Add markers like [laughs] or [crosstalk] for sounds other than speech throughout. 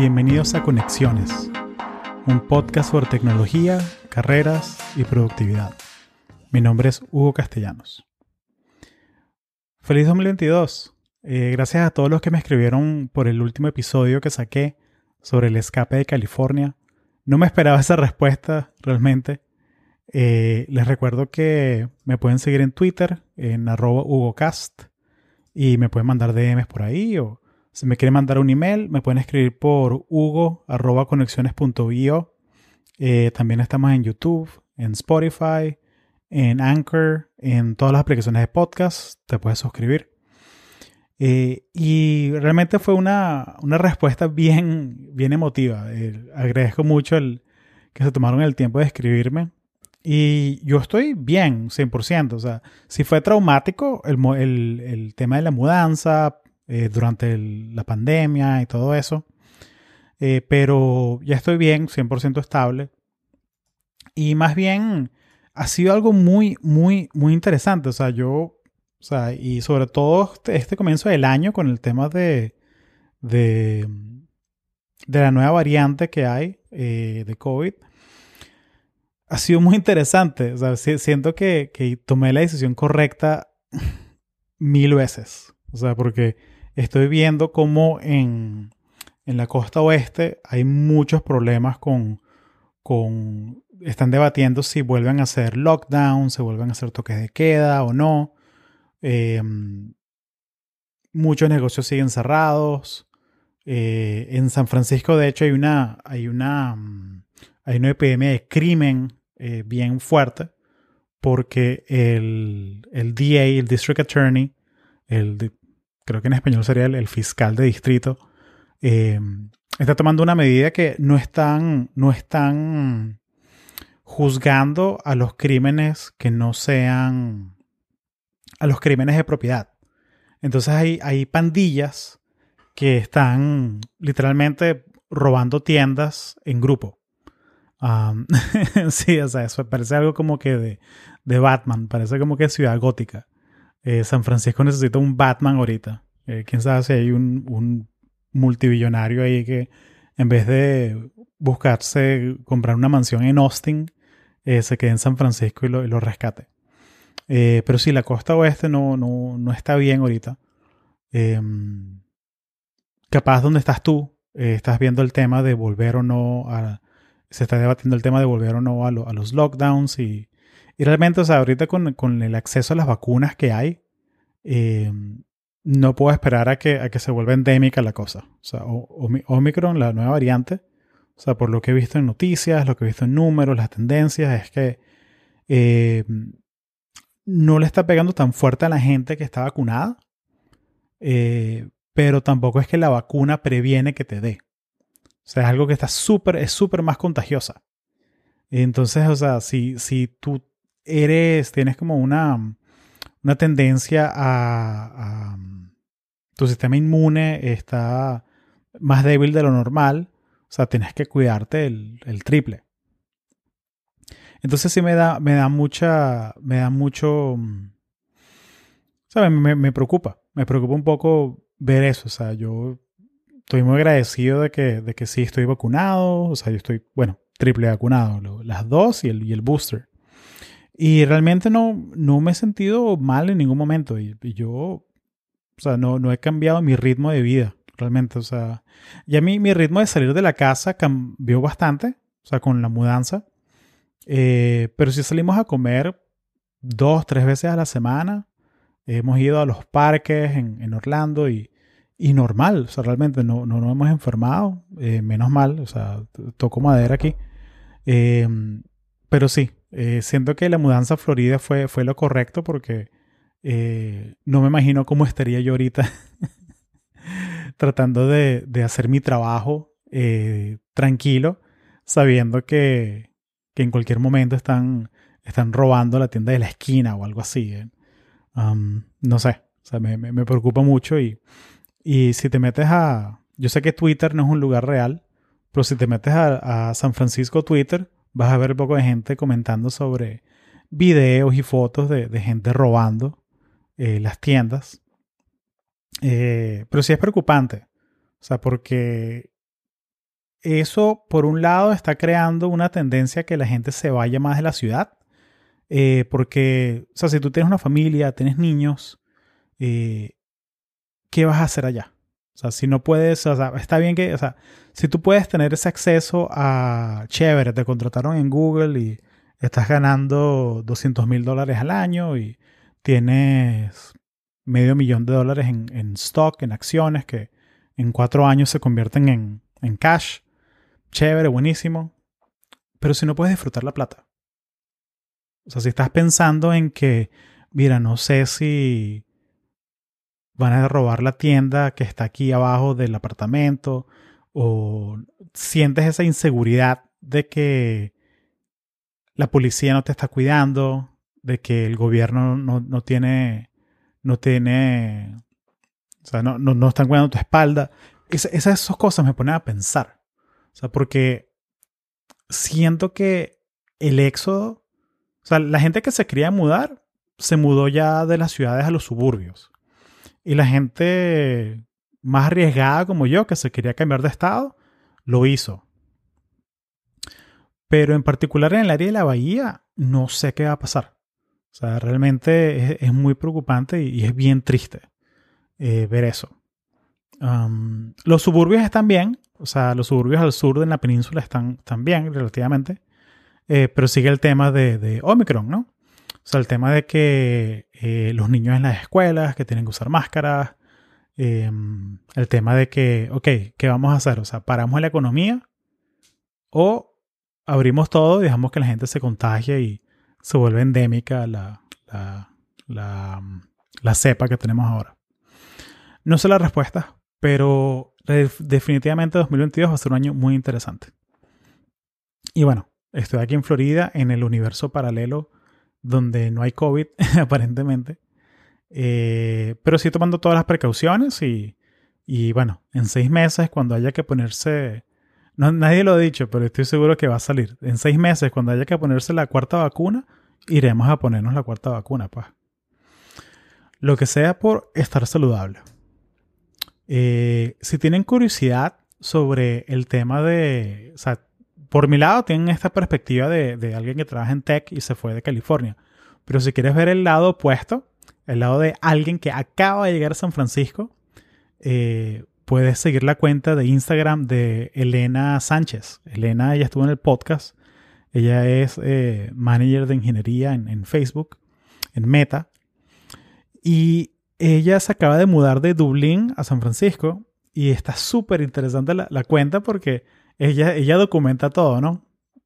Bienvenidos a Conexiones, un podcast sobre tecnología, carreras y productividad. Mi nombre es Hugo Castellanos. Feliz 2022. Eh, gracias a todos los que me escribieron por el último episodio que saqué sobre el escape de California. No me esperaba esa respuesta realmente. Eh, les recuerdo que me pueden seguir en Twitter, en arroba HugoCast, y me pueden mandar DMs por ahí o me quieren mandar un email, me pueden escribir por hugo.conexiones.io. Eh, también estamos en YouTube, en Spotify, en Anchor, en todas las aplicaciones de podcast. Te puedes suscribir. Eh, y realmente fue una, respuesta bien, bien emotiva. Eh, agradezco mucho el, que se tomaron el tiempo de escribirme. Y yo estoy bien, 100%. O sea, si fue traumático el, el, el tema de la mudanza, eh, durante la pandemia y todo eso. Eh, pero ya estoy bien, 100% estable. Y más bien ha sido algo muy, muy, muy interesante. O sea, yo, o sea, y sobre todo este, este comienzo del año con el tema de, de, de la nueva variante que hay eh, de COVID, ha sido muy interesante. O sea, siento que, que tomé la decisión correcta mil veces. O sea, porque estoy viendo cómo en, la costa oeste hay muchos problemas con, con, están debatiendo si vuelven a hacer lockdown, si vuelven a hacer toques de queda o no. Em, muchos negocios siguen cerrados. Eh, en San Francisco, de hecho, hay una, hay una, hay una epidemia de crimen eh, bien fuerte porque el, el DA, el District Attorney, el creo que en español sería el, fiscal de distrito, eh, está tomando una medida que no están, no están juzgando a los crímenes que no sean a los crímenes de propiedad. Entonces hay, hay pandillas que están literalmente robando tiendas en grupo. [laughs] sí, o sea, eso parece algo como que de, de Batman, parece como que ciudad gótica. Eh, San Francisco necesita un Batman ahorita. Eh, quién sabe si hay un, un multibillonario ahí que en vez de buscarse comprar una mansión en Austin, eh, se quede en San Francisco y lo, rescate. pero sí, la costa oeste no, no, está bien ahorita. Em, capaz donde estás tú, estás viendo el tema de volver o no a... Se está debatiendo el tema de volver o no a, a los lockdowns y y realmente, o sea, ahorita con, el acceso a las vacunas que hay, eh, no puedo esperar a que, a que se vuelva endémica la cosa. O sea, Omicron, la nueva variante, o sea, por lo que he visto en noticias, lo que he visto en números, las tendencias, es que eh, no le está pegando tan fuerte a la gente que está vacunada, eh, pero tampoco es que la vacuna previene que te dé. O sea, es algo que está súper, es súper más contagiosa. Entonces, o sea, si, si tú eres, tienes como una, una tendencia a, tu sistema inmune está más débil de lo normal, o sea, tienes que cuidarte el, triple. Entonces sí me da, me da mucha, me da mucho, ¿sabes? Me, me, preocupa, me preocupa un poco ver eso, o sea, yo estoy muy agradecido de que, de que sí estoy vacunado, o sea, yo estoy, bueno, triple vacunado, las dos y el, y el booster. Y realmente no, no me he sentido mal en ningún momento. Y, yo, o sea, no, no he cambiado mi ritmo de vida, realmente. O sea, ya mi, mi ritmo de salir de la casa cambió bastante, o sea, con la mudanza. Eh, pero si salimos a comer dos, tres veces a la semana, hemos ido a los parques en, en Orlando y, y, normal, o sea, realmente no, no hemos enfermado, eh, menos mal, o sea, toco madera aquí. Eh, pero sí, eh, siento que la mudanza a Florida fue, fue lo correcto porque eh, no me imagino cómo estaría yo ahorita [laughs] tratando de, hacer mi trabajo eh, tranquilo, sabiendo que, en cualquier momento están, están robando la tienda de la esquina o algo así. Um, no sé, o sea, me, me, preocupa mucho y, y si te metes a... Yo sé que Twitter no es un lugar real, pero si te metes a, a San Francisco Twitter, vas a ver poco de gente comentando sobre videos y fotos de, gente robando eh, las tiendas. Eh, pero sí es preocupante. O sea, porque eso, por un lado, está creando una tendencia que la gente se vaya más de la ciudad. Eh, porque, o sea, si tú tienes una familia, tienes niños, eh, ¿qué vas a hacer allá? O sea, si no puedes, o sea, está bien que, o sea, si tú puedes tener ese acceso a, chévere, te contrataron en Google y estás ganando 200 mil dólares al año y tienes medio millón de dólares en, en, stock, en acciones que en cuatro años se convierten en, en cash. Chévere, buenísimo. Pero si no puedes disfrutar la plata. O sea, si estás pensando en que, mira, no sé si van a robar la tienda que está aquí abajo del apartamento o sientes esa inseguridad de que la policía no te está cuidando, de que el gobierno no, tiene, no tiene, o sea, no, no, están cuidando tu espalda. esas, cosas me ponen a pensar. O sea, porque siento que el éxodo, o sea, la gente que se quería mudar, se mudó ya de las ciudades a los suburbios. Y la gente más arriesgada como yo, que se quería cambiar de estado, lo hizo. Pero en particular en el área de la bahía, no sé qué va a pasar. O sea, realmente es, muy preocupante y, es bien triste eh, ver eso. los suburbios están bien, o sea, los suburbios al sur de la península están, bien relativamente, eh, pero sigue el tema de, de, Omicron, ¿no? O sea, el tema de que eh, los niños en las escuelas, que tienen que usar máscaras, em, el tema de que, ok, ¿qué vamos a hacer? O sea, paramos la economía o abrimos todo y dejamos que la gente se contagie y se vuelve endémica la, la, la, cepa que tenemos ahora. No sé la respuesta, pero definitivamente 2022 va a ser un año muy interesante. Y bueno, estoy aquí en Florida, en el universo paralelo donde no hay COVID, [laughs] aparentemente. Eh, pero sí tomando todas las precauciones y, y, bueno, en seis meses cuando haya que ponerse, no, nadie lo ha dicho, pero estoy seguro que va a salir. En seis meses cuando haya que ponerse la cuarta vacuna, iremos a ponernos la cuarta vacuna, pues. Lo que sea por estar saludable. Eh, si tienen curiosidad sobre el tema de, por mi lado tienen esta perspectiva de, alguien que trabaja en tech y se fue de California. Pero si quieres ver el lado opuesto, el lado de alguien que acaba de llegar a San Francisco, eh, puedes seguir la cuenta de Instagram de Elena Sánchez. Elena, ella estuvo en el podcast. Ella es eh, manager de ingeniería en, Facebook, en Meta. Y ella se acaba de mudar de Dublín a San Francisco. Y está súper interesante la, la cuenta porque ella, ella documenta todo, ¿no?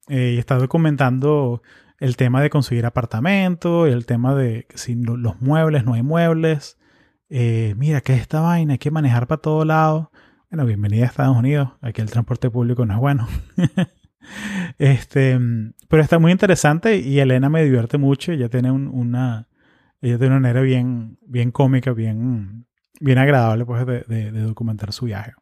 Eh, y está documentando el tema de conseguir apartamento, el tema de si los muebles, no hay muebles. Eh, mira, ¿qué es esta vaina? Hay que manejar para todo lado. Bueno, bienvenida a Estados Unidos. Aquí el transporte público no es bueno. [laughs] este, pero está muy interesante y Elena me divierte mucho. Ella tiene una, ella tiene una manera bien, bien cómica, bien, bien agradable pues, de documentar su viaje.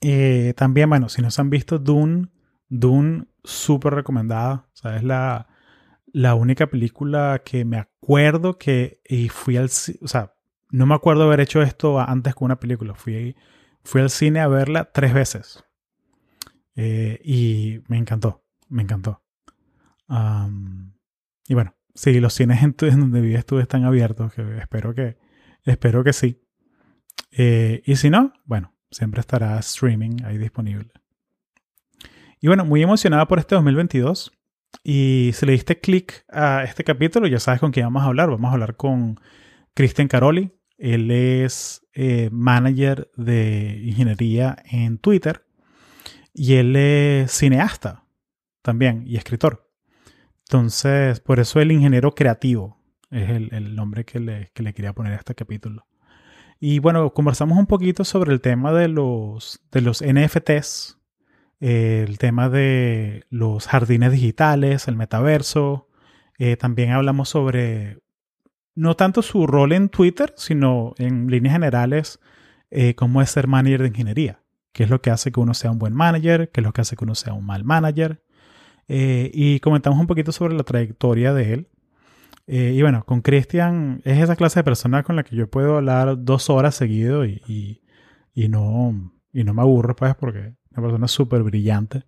Eh, también, bueno, si no se han visto Dune, Dune súper recomendada. O sea, es la, la única película que me acuerdo que y fui al o sea, no me acuerdo haber hecho esto antes con una película. Fui, fui al cine a verla tres veces. Eh, y me encantó, me encantó. y bueno, si los cines en, donde vives tú están abiertos, que espero que, espero que sí. Eh, y si no, bueno, siempre estará streaming ahí disponible. Y bueno, muy emocionada por este 2022. Y si le diste clic a este capítulo, ya sabes con quién vamos a hablar. Vamos a hablar con Cristian Caroli. Él es eh, manager de ingeniería en Twitter. Y él es cineasta también y escritor. Entonces, por eso el ingeniero creativo es el, nombre que le, que le quería poner a este capítulo. Y bueno, conversamos un poquito sobre el tema de los, de los NFTs, el tema de los jardines digitales, el metaverso. Eh, también hablamos sobre no tanto su rol en Twitter, sino en líneas generales eh, cómo es ser manager de ingeniería. ¿Qué es lo que hace que uno sea un buen manager? ¿Qué es lo que hace que uno sea un mal manager? Eh, y comentamos un poquito sobre la trayectoria de él. Eh, y bueno, con Cristian es esa clase de persona con la que yo puedo hablar dos horas seguido y, y, no, y no me aburro, pues, porque una persona súper brillante.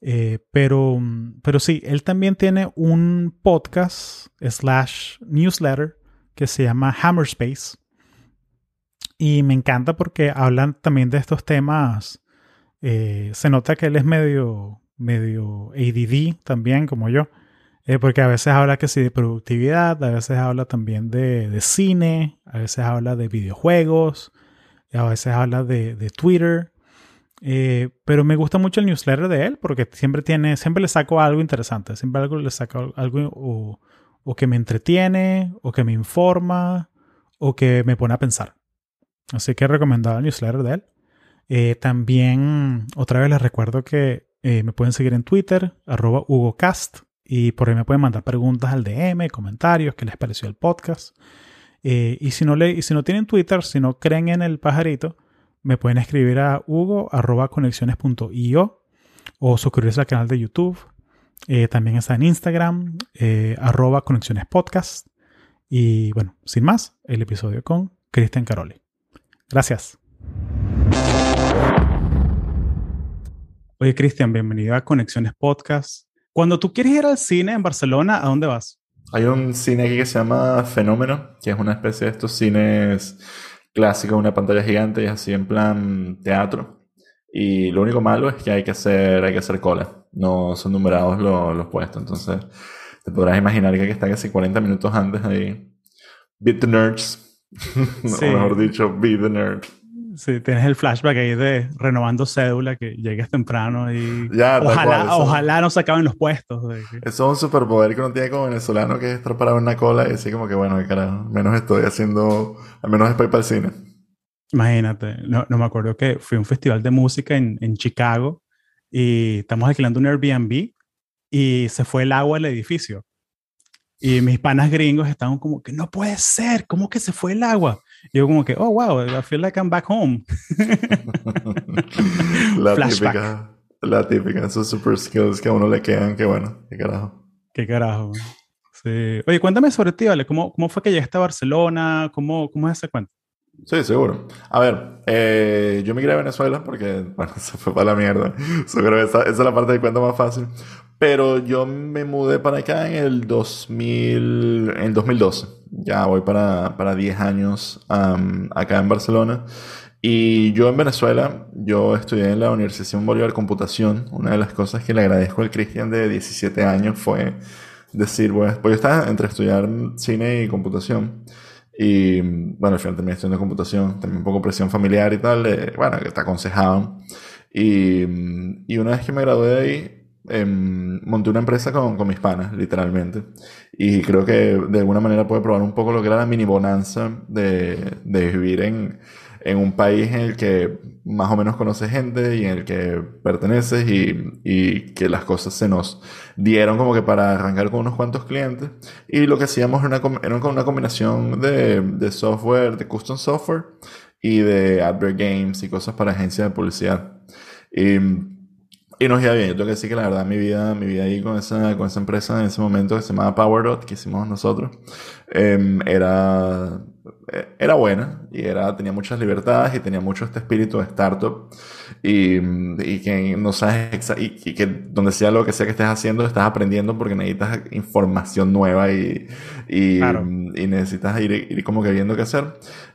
Eh, pero, pero sí, él también tiene un podcast slash newsletter que se llama Hammerspace. Y me encanta porque hablan también de estos temas. Eh, se nota que él es medio, medio ADD también, como yo. Eh, porque a veces habla que sí de productividad, a veces habla también de, de cine, a veces habla de videojuegos, a veces habla de, de Twitter. Eh, pero me gusta mucho el newsletter de él porque siempre tiene, siempre le saco algo interesante, siempre algo le saco algo o, o, que me entretiene, o que me informa, o que me pone a pensar. Así que he recomendado el newsletter de él. Eh, también, otra vez les recuerdo que eh, me pueden seguir en Twitter, arroba HugoCast, y por ahí me pueden mandar preguntas al DM, comentarios, qué les pareció el podcast. Eh, y, si no le, y si no tienen Twitter, si no creen en el pajarito, me pueden escribir a hugo.conexiones.io o suscribirse al canal de YouTube. también está en Instagram, arroba conexiones podcast. Y bueno, sin más, el episodio con Cristian Caroli. Gracias. Oye, Cristian, bienvenido a Conexiones Podcast. Cuando tú quieres ir al cine en Barcelona, ¿a dónde vas? Hay un cine aquí que se llama Fenómeno, que es una especie de estos cines clásicos, una pantalla gigante y así en plan teatro. Y lo único malo es que hay que hacer, hay que hacer cola. No son numerados los, los puestos. Entonces, te podrás imaginar que hay que estar casi 40 minutos antes ahí. Beat the nerds. [laughs] o mejor dicho, be the nerd. Sí, tienes el flashback ahí de renovando cédula, que llegues temprano y ya, ojalá, ojalá no se acaben los puestos. Eso es un superpoder que uno tiene como venezolano, que es estar parado en una cola y decir como que bueno, carajo, menos estoy haciendo, al menos después para el cine. Imagínate, no, no, me acuerdo que fui a un festival de música en, en Chicago y estamos alquilando un Airbnb y se fue el agua al edificio. Y mis panas gringos estaban como que no puede ser, ¿cómo que se fue el agua? Yo como que, oh, wow, I feel like I'm back home. [laughs] la típica, la típica, esos super skills que a uno le quedan, que bueno, qué carajo. Qué carajo. Sí. Oye, cuéntame sobre ti, ¿vale? ¿Cómo, cómo fue que llegaste a Barcelona? ¿Cómo, cómo es ese cuento? Sí, seguro. A ver, eh, yo migré a Venezuela porque, bueno, [laughs] se fue para la mierda. creo esa, esa, es la parte del cuento más fácil. Pero yo me mudé para acá en el 2000, en el 2012. Ya voy para, para 10 años acá en Barcelona. Y yo en Venezuela, yo estudié en la Universidad Bolívar Computación. Una de las cosas que le agradezco al Cristian de 17 años fue decir, pues, pues yo estaba entre estudiar cine y computación. Y bueno, al final terminé estudiando computación, también un poco presión familiar y tal, bueno, que te aconsejaban. Y, y una vez que me gradué de ahí, Em, monté una empresa con, con, mis panas, literalmente. Y creo que de alguna manera puede probar un poco lo que era la mini bonanza de, de vivir en, en, un país en el que más o menos conoces gente y en el que perteneces y, y, que las cosas se nos dieron como que para arrancar con unos cuantos clientes. Y lo que hacíamos era una, era una combinación de, de software, de custom software y de advert games y cosas para agencias de publicidad. Y y nos iba bien. Yo tengo que decir que la verdad mi vida, mi vida ahí con esa, con esa empresa en ese momento que se llamaba PowerDot, que hicimos nosotros, em, era, e, era buena y era, tenía muchas libertades y tenía mucho este espíritu de startup y, y que no sabes y, y, que donde sea lo que sea que estés haciendo estás aprendiendo porque necesitas información nueva y, y, y necesitas ir, ir como que viendo qué hacer.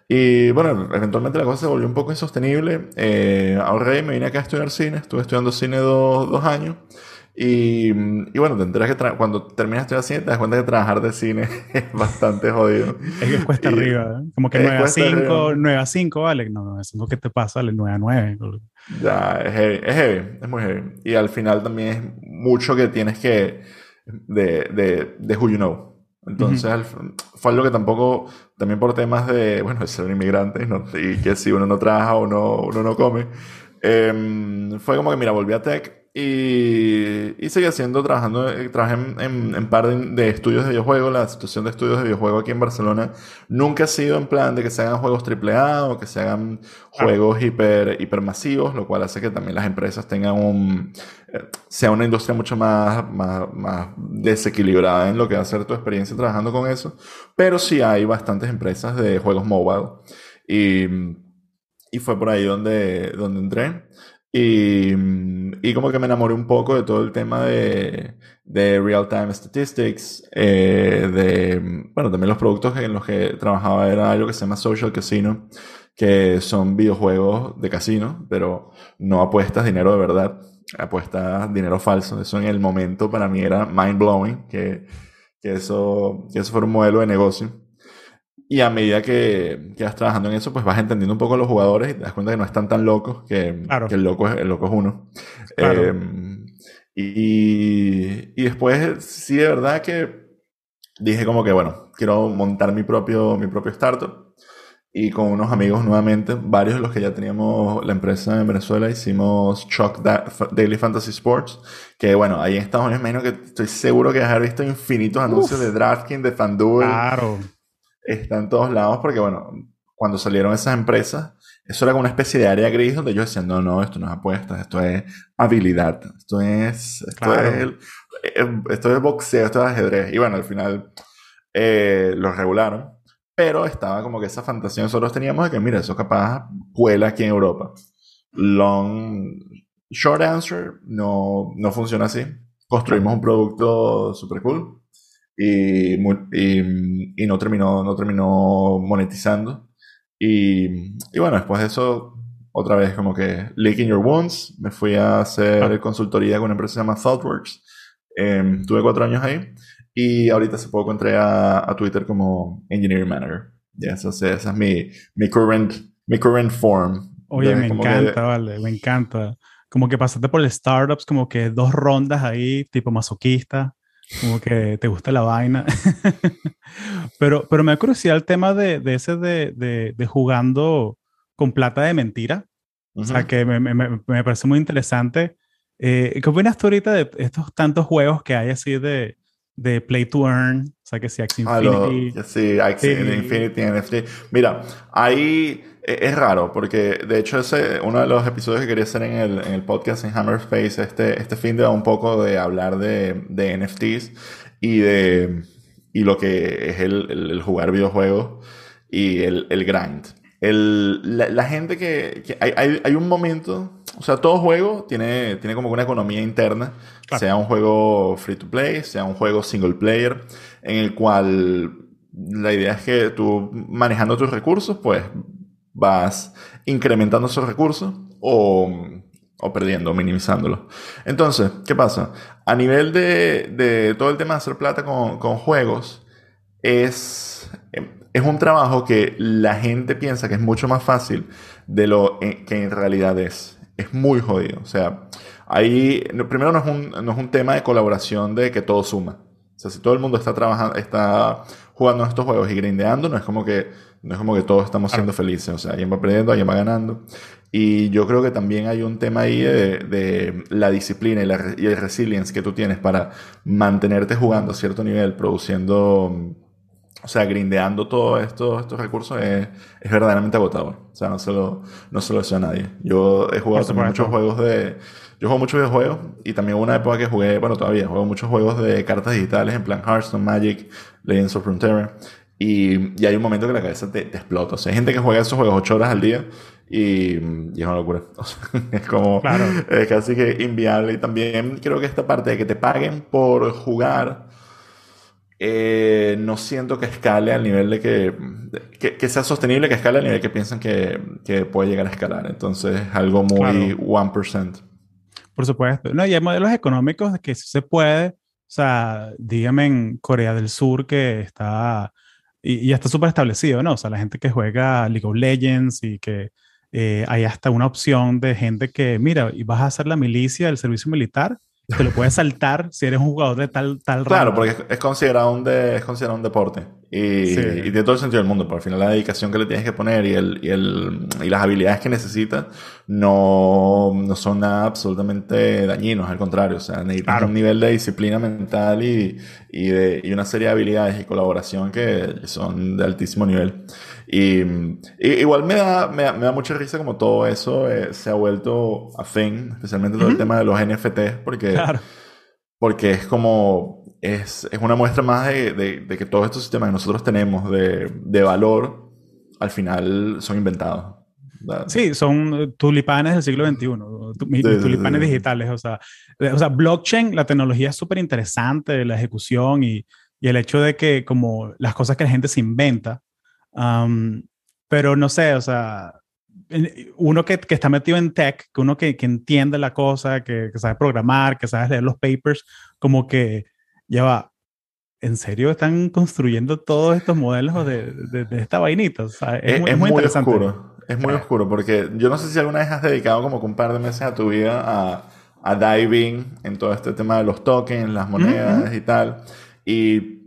Y bueno, eventualmente la cosa se volvió un poco insostenible. Eh, ahorré y me vine acá a estudiar cine. Estuve estudiando cine dos, dos años. Y, y, bueno, te enteras que cuando terminas de estudiar cine te das cuenta que trabajar de cine [laughs] es bastante jodido. Es que cuesta arriba. ¿eh? Como que 9 a 5, 9 a 5, vale. No, 9 a 5, ¿qué te pasa? Vale, 9 a 9. Ya, es heavy, es heavy, es muy heavy. Y al final también es mucho que tienes que, de, de, de who you know. Entonces, fue algo que tampoco, también por temas de, bueno, de ser inmigrante y que si uno no trabaja o no, uno no come, eh, fue como que, mira, volví a Tech y, y seguí haciendo, trabajando, eh, trabajé en, en, en par de, estudios de videojuegos. La situación de estudios de videojuegos aquí en Barcelona nunca ha sido en plan de que se hagan juegos AAA o que se hagan juegos hiper, hipermasivos, lo cual hace que también las empresas tengan un, eh, sea una industria mucho más, más, más desequilibrada en lo que va a ser tu experiencia trabajando con eso. Pero sí hay bastantes empresas de juegos mobile y, y fue por ahí donde, donde entré. Y, y, como que me enamoré un poco de todo el tema de, de real-time statistics, eh, de, bueno, también los productos en los que trabajaba era algo que se llama Social Casino, que son videojuegos de casino, pero no apuestas dinero de verdad, apuestas dinero falso. Eso en el momento para mí era mind blowing, que, que, eso, que eso fuera un modelo de negocio. Y a medida que, que, vas trabajando en eso, pues vas entendiendo un poco a los jugadores y te das cuenta que no están tan locos, que, que el, loco es, el loco es uno. Em, y, y después, sí, de verdad que dije como que, bueno, quiero montar mi propio, mi propio startup. Y con unos amigos nuevamente, varios de los que ya teníamos la empresa en Venezuela, hicimos Chuck Daily Fantasy Sports. Que bueno, ahí en Estados Unidos, menos que estoy seguro que has visto infinitos anuncios de DraftKings, de FanDuel. Claro está en todos lados porque, bueno, cuando salieron esas empresas, eso era como una especie de área gris donde ellos decían, no, no, esto no es apuestas, esto es habilidad, esto es, esto, es, eh, esto es boxeo, esto es ajedrez. Y bueno, al final eh, los regularon, pero estaba como que esa fantasía nosotros teníamos de que, mira, eso capaz cuela aquí en Europa. Long, short answer, no, no funciona así. Construimos un producto super cool y, y, y, no, terminó, no terminó monetizando. Y, y, bueno, después de eso, otra vez como que licking your wounds, me fui a hacer consultoría con una empresa que se llama ThoughtWorks. Eh, tuve cuatro años ahí y ahorita hace poco entré a, a Twitter como Engineering Manager. Ya, esa, esa es mi, mi, current, mi current form. Oye, me encanta, vale, me encanta. Como que pasaste por startups, como que dos rondas ahí, tipo masoquista como que te gusta la vaina. [laughs] pero, pero me da curiosidad el tema de, de ese de, de, de, jugando con plata de mentira. O sea, que me, me, me, parece muy interesante. Eh, ¿Qué opinas tú ahorita de estos tantos juegos que hay así de, de Play to Earn? O sea, que si Axie Infinity. sí, Axie Infinity, NFT. Mira, ahí e, es raro, porque de hecho ese, uno de los episodios que quería hacer en el, en el podcast en Hammer Space este, este fin de un poco de hablar de, de NFTs y de y lo que es el, el, jugar videojuegos y el, el grind. El, la, la, gente que, que hay, hay, hay, un momento, o sea, todo juego tiene, tiene como una economía interna, sea un juego free to play, sea un juego single player, en el cual la idea es que tú manejando tus recursos, pues vas incrementando esos recursos o, o perdiendo, minimizándolos. Entonces, ¿qué pasa? A nivel de, de todo el tema de hacer plata con, con juegos, es, es un trabajo que la gente piensa que es mucho más fácil de lo que en realidad es. Es muy jodido. O sea, ahí, primero no es un, no es un tema de colaboración de que todo suma. O sea, si todo el mundo está trabajando, está jugando estos juegos y grindeando, no es como que no es como que todos estamos siendo felices, o sea, alguien va perdiendo, alguien va ganando. Y yo creo que también hay un tema ahí de, de la disciplina y, la, y, el resilience que tú tienes para mantenerte jugando a cierto nivel, produciendo, o sea, grindeando todos estos, estos recursos es, es, verdaderamente agotador. O sea, no se lo, no se lo deseo a nadie. Yo he jugado también muchos juegos de... Yo juego muchos videojuegos y también hubo una época que jugué, bueno, todavía juego muchos juegos de cartas digitales en plan Hearthstone, Magic, Legends of Frontera. Y, y, hay un momento que la cabeza te, te, explota. O sea, hay gente que juega esos juegos 8 horas al día y, y es una locura. [laughs] O sea, es como claro. es casi que inviable. Y también creo que esta parte de que te paguen por jugar, eh, no siento que escale al nivel de que, que, que, sea sostenible, que escale al nivel que piensan que, que puede llegar a escalar. Entonces es algo muy claro. 1%. Por supuesto. No, y hay modelos económicos que sí se puede. O sea, dígame en Corea del Sur que está y, y está súper establecido, ¿no? O sea, la gente que juega League of Legends y que eh, hay hasta una opción de gente que, mira, y vas a hacer la milicia del servicio militar, te lo puedes saltar si eres un jugador de tal, tal Claro, porque es, es, considerado un de, es considerado un deporte. Y, sí. y, tiene todo el sentido del mundo. Pero al final la dedicación que le tienes que poner y, el, y, el, y las habilidades que necesitas no, no son nada absolutamente dañinos. Al contrario, o sea, necesitas claro. un nivel de disciplina mental y, y, de, y una serie de habilidades y colaboración que son de altísimo nivel. Y, y, igual me da, me me, da, mucha risa como todo eso eh, se ha vuelto a thing, especialmente todo uh -huh. el tema de los NFTs, porque, claro. porque es como, es, es una muestra más de, de, de, que todos estos sistemas que nosotros tenemos de, de valor, al final son inventados. Sí, son tulipanes del siglo XXI, tulipanes digitales. O sea, o sea, blockchain, la tecnología es súper interesante, la ejecución y, y, el hecho de que como las cosas que la gente se inventa, pero no sé, o sea, uno que, que, está metido en tech, que uno que, que entiende la cosa, que, que, sabe programar, que sabe leer los papers, como que ya va, ¿en serio están construyendo todos estos modelos de, de, esta vainita? O sea, es, es, muy, oscuro. Es muy oscuro porque yo no sé si alguna vez has dedicado como un par de meses a tu vida a, a diving en todo este tema de los tokens, las monedas y tal. Y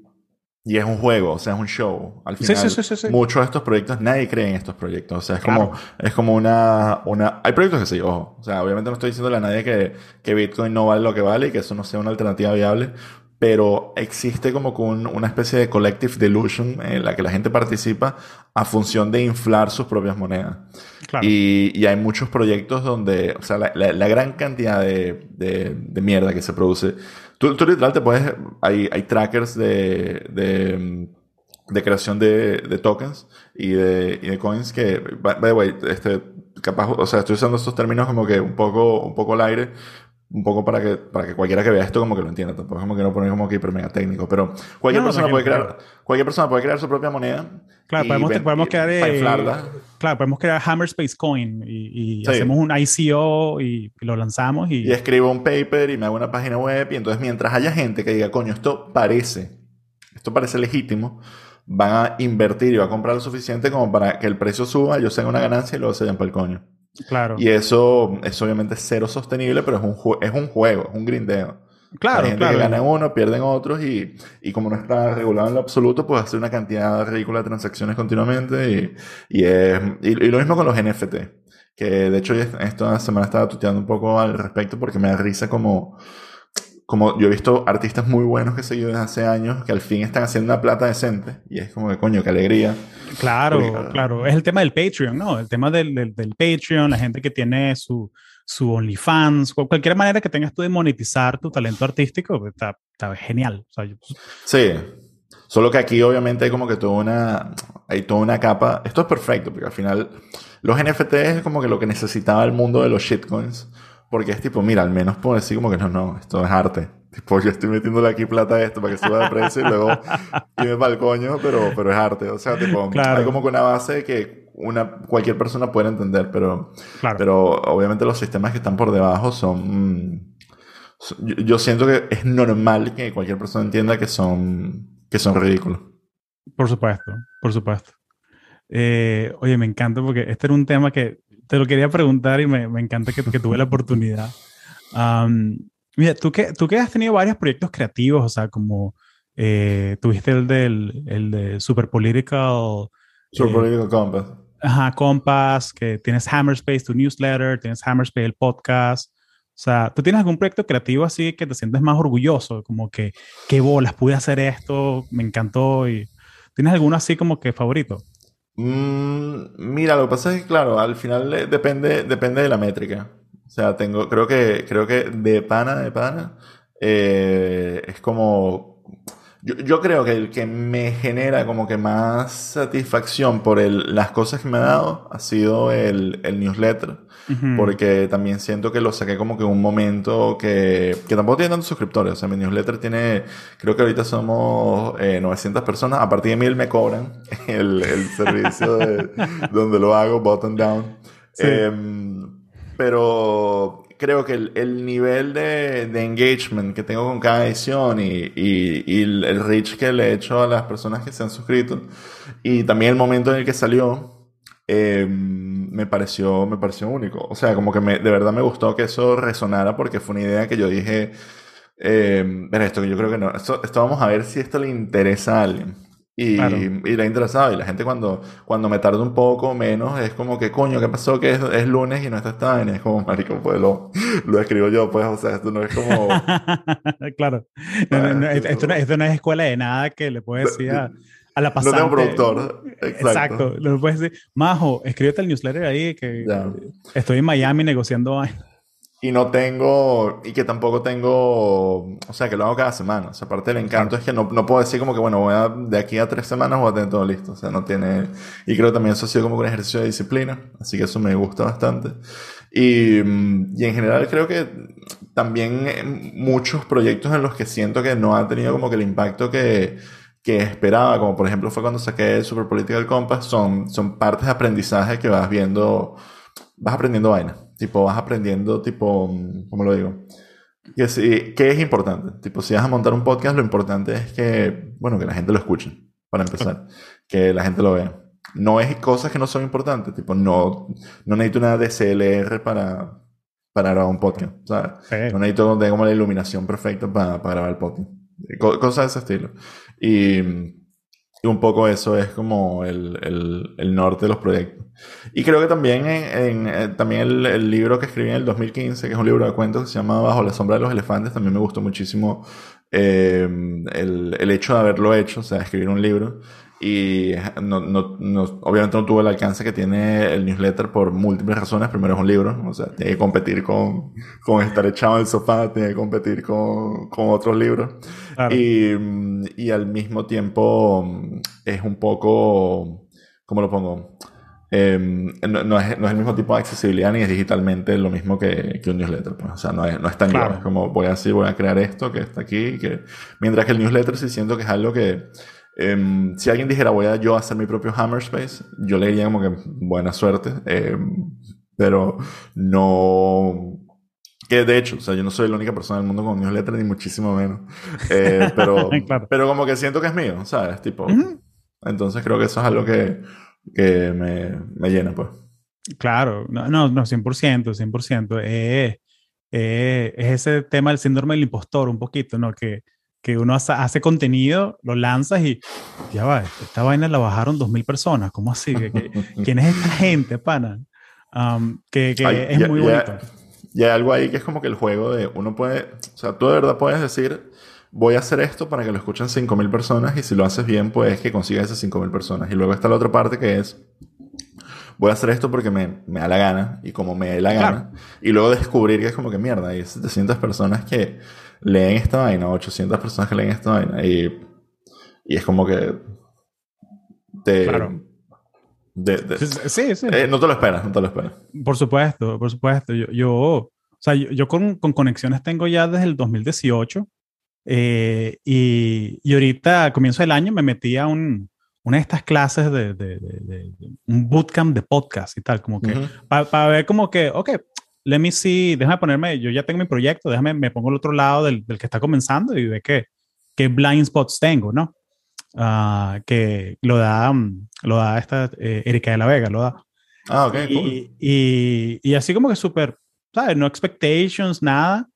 y es un juego, o sea, es un show. Al final, sí, sí, sí, muchos de estos proyectos, nadie cree en estos proyectos. O sea, es como, es como una, una... Hay proyectos que sí, ojo. O sea, obviamente no estoy diciéndole a nadie que, que Bitcoin no vale lo que vale y que eso no sea una alternativa viable pero existe como una especie de collective delusion en la que la gente participa a función de inflar sus propias monedas. Y, y, hay muchos proyectos donde, o sea, la, la, gran cantidad de, de, de, mierda que se produce. Tú, tú literal te puedes, hay, hay trackers de, de, de creación de, de, tokens y de, y de coins que, by the way, este, capaz, o sea, estoy usando estos términos como que un poco, un poco al aire, un poco para que, para que cualquiera que vea esto como que lo entienda. Tampoco es como que no poner como que hiper mega técnico. Pero cualquier persona puede crear, cualquier persona puede crear su propia moneda. Claro, podemos, podemos crear, eh, claro, podemos crear Hammerspace Coin y, hacemos un ICO y, lo lanzamos y... y escribo un paper y me hago una página web y entonces mientras haya gente que diga, coño, esto parece, esto parece legítimo, van a invertir y va a comprar lo suficiente como para que el precio suba, yo tenga una ganancia y luego se vayan para el coño. Claro. Y eso es obviamente cero sostenible, pero es un, es un juego, es un grindeo. Claro, Hay gente que gana uno, pierden otros y, y, como no está regulado en lo absoluto, pues hace una cantidad ridícula de transacciones continuamente y, y, es, y, lo mismo con los NFT. Que de hecho esta semana estaba tuteando un poco al respecto porque me da risa como, como yo he visto artistas muy buenos que he seguido desde hace años que al fin están haciendo una plata decente y es como que coño, qué alegría. Claro, claro. Es el tema del Patreon, ¿no? El tema del, del, del Patreon, la gente que tiene su, su OnlyFans, cualquier manera que tengas tú de monetizar tu talento artístico, pues, está, está genial. O sea, pues, Sí. Solo que aquí obviamente hay como que toda una, hay toda una capa. Esto es perfecto, porque al final los NFTs es como que lo que necesitaba el mundo de los shitcoins. Porque es tipo, mira, al menos puedo decir como que no, no, esto es arte. Tipo, yo estoy metiéndole aquí plata a esto para que suba de precio y luego [laughs] irme para el coño, pero, pero es arte. O sea, tipo, hay como que una base que una, cualquier persona puede entender, pero, pero obviamente los sistemas que están por debajo son... yo, siento que es normal que cualquier persona entienda que son, que son ridículos. Por supuesto, por supuesto. Eh, oye, me encanta porque este era un tema que te lo quería preguntar y me, me encanta que, que, tuve la oportunidad. Mira, tú que, tú que has tenido varios proyectos creativos, o sea, como eh, tuviste el del el de Super Political. Super Political Compass. Ajá, Compass, que tienes Hammerspace, tu newsletter, tienes Hammerspace, el podcast. O sea, ¿tú tienes algún proyecto creativo así que te sientes más orgulloso? Como que, qué bolas, pude hacer esto, me encantó. y ¿Tienes alguno así como que favorito? Mm, mira, lo que pasa es que, claro, al final depende, depende de la métrica. O sea, tengo, creo que, creo que de pana, de pana, eh, es como, yo, yo, creo que el que me genera como que más satisfacción por el, las cosas que me ha dado ha sido el, el newsletter. Porque también siento que lo saqué como que en un momento que, que tampoco tiene tantos suscriptores. O sea, mi newsletter tiene, creo que ahorita somos 900 eh, personas. A partir de mil me cobran [laughs] el, el servicio de, donde lo hago, button down. Em, pero creo que el, el nivel de, de, engagement que tengo con cada edición y, y, y, el reach que le he hecho a las personas que se han suscrito y también el momento en el que salió eh, me pareció me pareció único. O sea como que me, de verdad me gustó que eso resonara porque fue una idea que yo dije eh, esto que yo creo que no esto, esto vamos a ver si esto le interesa a alguien y, y le ha interesado. Y la gente cuando, cuando me tarda un poco menos es como que, coño, ¿qué pasó? Que es, es lunes y no está esta Es como, marico, pues lo, lo escribo yo, pues, o sea, esto no es como... [laughs] claro. esto, no, esto, no, es escuela de nada que le puedes decir a, a la pasante. No tengo productor. Exacto. Exacto. Le puedes decir, Majo, escríbete el newsletter ahí que estoy en Miami negociando y no tengo, y que tampoco tengo, o sea, que lo hago cada semana. O sea, aparte del encanto es que no, no puedo decir como que, bueno, voy a, de aquí a tres semanas voy a tener todo listo. O sea, no tiene, y creo que también eso ha sido como un ejercicio de disciplina, así que eso me gusta bastante. Y, y en general creo que también eh, muchos proyectos en los que siento que no ha tenido como que el impacto que, que esperaba, como por ejemplo fue cuando saqué Super Political Compass, son, son partes de aprendizaje que vas viendo, vas aprendiendo vaina. Tipo, vas aprendiendo, tipo, ¿cómo lo digo? Que, si, que es importante. Tipo, si vas a montar un podcast, lo importante es que, bueno, que la gente lo escuche, para empezar. [laughs] Que la gente lo vea. No es cosas que no son importantes. Tipo, no, no necesito una DCLR para, para grabar un podcast. ¿sabes? No necesito tener como la iluminación perfecta para, para grabar el podcast. Cosas de ese estilo. Y y un poco eso es como el, el, el, norte de los proyectos. Y creo que también, en, eh, también el, libro que escribí en el 2015, que es un libro de cuentos que se llama Bajo la sombra de los elefantes, también me gustó muchísimo eh, el hecho de haberlo hecho, o sea, escribir un libro. Y no, no, no, obviamente no tuvo el alcance que tiene el newsletter por múltiples razones. Primero es un libro, o sea, tiene que competir con, con estar echado en el sofá, tiene que competir con, con otros libros. Y, y al mismo tiempo es un poco, ¿cómo lo pongo? Eh, no, no, es, no, es, el mismo tipo de accesibilidad ni es digitalmente lo mismo que, que un newsletter. Pues. O sea, no es, no es tan claro. Es como voy a decir, voy a crear esto que está aquí. Que... Mientras que el newsletter sí siento que es algo que Um, si alguien dijera voy a yo hacer mi propio Hammerspace, yo le diría como que buena suerte. Um, pero no. Que de hecho, o sea, yo no soy la única persona del mundo con newsletter, ni muchísimo menos. Eh, [laughs] pero, claro. pero como que siento que es mío, ¿sabes? Tipo. Uh -huh. Entonces creo que eso es algo que, que me, me, llena, pues. Claro, no, no, no 100%, 100%. Eh, eh, es ese tema del síndrome del impostor, un poquito, ¿no? Que que uno hace, hace, contenido, lo lanzas y ya va, esta vaina la bajaron dos mil personas, ¿cómo así? ¿Qué, qué, [laughs] quién es esta gente, pana? Um, que, que Ay, es ya, muy ya, bonito. Y hay algo ahí que es como que el juego de uno puede, o sea, tú de verdad puedes decir, voy a hacer esto para que lo escuchen cinco mil personas y si lo haces bien, pues que consigas esas cinco mil personas. Y luego está la otra parte que es, voy a hacer esto porque me, me da la gana y como me da la gana. Y luego descubrir que es como que mierda, hay 700 personas que leen esta vaina, 800 personas que leen esta vaina, y, y es como que te... Claro. De, de, sí, sí. Eh, no te lo esperas, no te lo esperas. Por supuesto, por supuesto. Yo, yo o sea, yo, yo con, con, conexiones tengo ya desde el 2018 eh, y, y, ahorita, a comienzo del año, me metí a un, una de estas clases de, de, un bootcamp de podcast y tal, como que uh -huh. para pa ver como que, ok, let me see, déjame ponerme, yo ya tengo mi proyecto, déjame, me pongo al otro lado del, del que está comenzando y ve qué, qué blind spots tengo, ¿no? Uh, que lo da, lo da esta eh, Erika de la Vega, lo da. Ah, ok, y, cool. y, y, así como que súper, ¿sabes? No expectations, nada.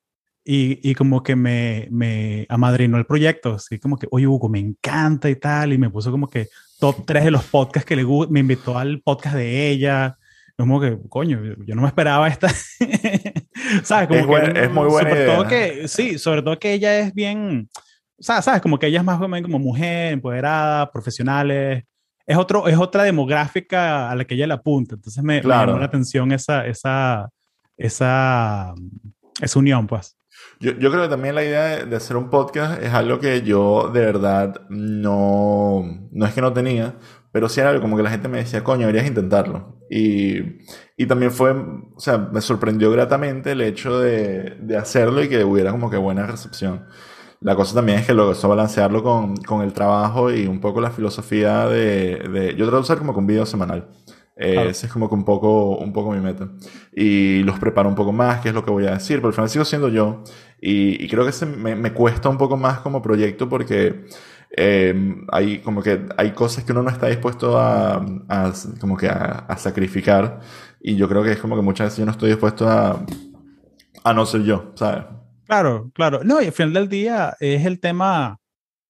Y, y, como que me, me amadrinó el proyecto, así como que, oye, Hugo, me encanta y tal, y me puso como que top 3 de los podcasts que le gusta, me invitó al podcast de ella, como que, coño, yo no me esperaba esta. [laughs] ¿Sabes? Como es, que, buen, es muy buena sobre idea. Todo que, sí, sobre todo que ella es bien. ¿Sabes? Como que ella es más como mujer, empoderada, profesionales. Es, otro, es otra demográfica a la que ella le apunta. Entonces me, claro. me llamó la atención esa, esa, esa, esa unión, pues. Yo, yo, creo que también la idea de, de, hacer un podcast es algo que yo de verdad no, no es que no tenía, pero sí era algo como que la gente me decía, coño, deberías intentarlo. Y, y también fue, o sea, me sorprendió gratamente el hecho de, de hacerlo y que hubiera como que buena recepción. La cosa también es que lo eso balancearlo con, con el trabajo y un poco la filosofía de, de yo trato de hacer como un video semanal. Eh. Ese es como que un poco, un poco mi meta. Y los preparo un poco más, qué es lo que voy a decir, pero al final sigo siendo yo. Y, y creo que se me, me, cuesta un poco más como proyecto porque eh, hay como que hay cosas que uno no está dispuesto a, a como que a, a, sacrificar. Y yo creo que es como que muchas veces yo no estoy dispuesto a, a no ser yo, ¿sabes? Claro, claro. No, y al final del día es el tema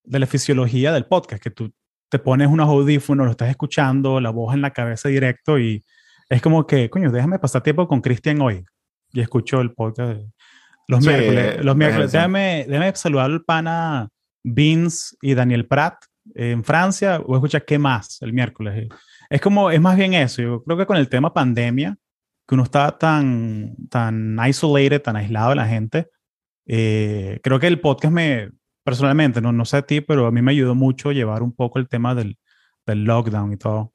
de la fisiología del podcast, que tú te pones unos audífonos, lo estás escuchando, la voz en la cabeza directo y es como que, coño, déjame pasar tiempo con Cristian hoy. Y escucho el podcast los sí, miércoles. Los miércoles. Déjame, déjame saludar al pana Vince y Daniel Pratt en Francia. Voy a escuchar qué más el miércoles. Es como, es más bien eso. Yo creo que con el tema pandemia, que uno está tan, tan isolated, tan aislado de la gente. Eh, creo que el podcast me, personalmente, no, no sé a ti, pero a mí me ayudó mucho llevar un poco el tema del, del lockdown y todo.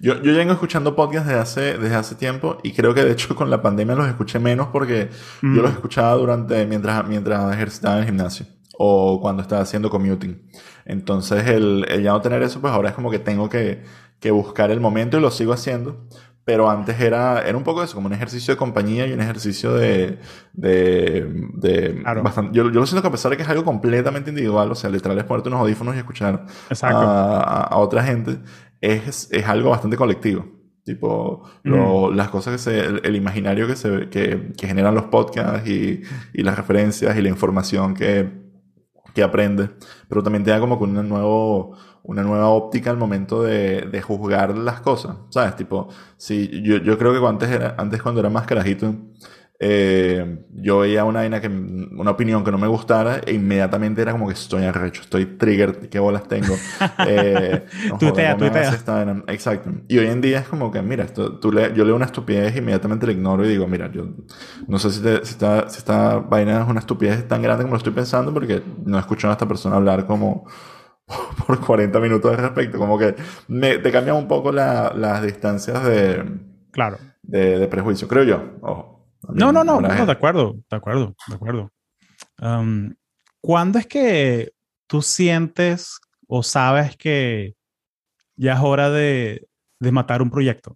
Yo, yo vengo escuchando podcasts desde hace, desde hace tiempo y creo que de hecho con la pandemia los escuché menos porque yo los mm. escuchaba durante, mientras, mientras ejercitaba en el gimnasio o cuando estaba haciendo commuting. Entonces el, el ya no tener eso, pues ahora es como que tengo que, que buscar el momento y lo sigo haciendo. Pero antes era, era un poco eso, como un ejercicio de compañía y un ejercicio de... de, de bastante, yo, yo, lo siento que a pesar de que es algo completamente individual, o sea, literal es ponerte unos audífonos y escuchar a, a, otra gente, es, es algo bastante colectivo. Tipo, lo, las cosas que se, el, imaginario que, se, que, que, generan los podcasts y, y, las referencias y la información que, que aprende. Pero también te da como que un nuevo, una nueva óptica al momento de, de juzgar las cosas, ¿sabes? Tipo, si yo, yo creo que antes, era, antes cuando era más carajito, eh, yo veía una, vaina que, una opinión que no me gustara e inmediatamente era como que estoy arrecho, estoy trigger, qué bolas tengo. [laughs] Eh, tuitea, tuitea. Exacto. Y hoy en día es como que, mira, esto, tú le, yo leo una estupidez e inmediatamente la ignoro y digo, mira, yo no sé si, si, esta, si esta vaina es una estupidez tan grande como lo estoy pensando porque no he escuchado a esta persona hablar como [laughs] por 40 minutos de respecto. Como que me, te cambian un poco las distancias de, claro. de, prejuicio, creo yo. No, no, no, no, de acuerdo, de acuerdo, de acuerdo. Um, ¿Cuándo es que tú sientes o sabes que ya es hora de, de matar un proyecto?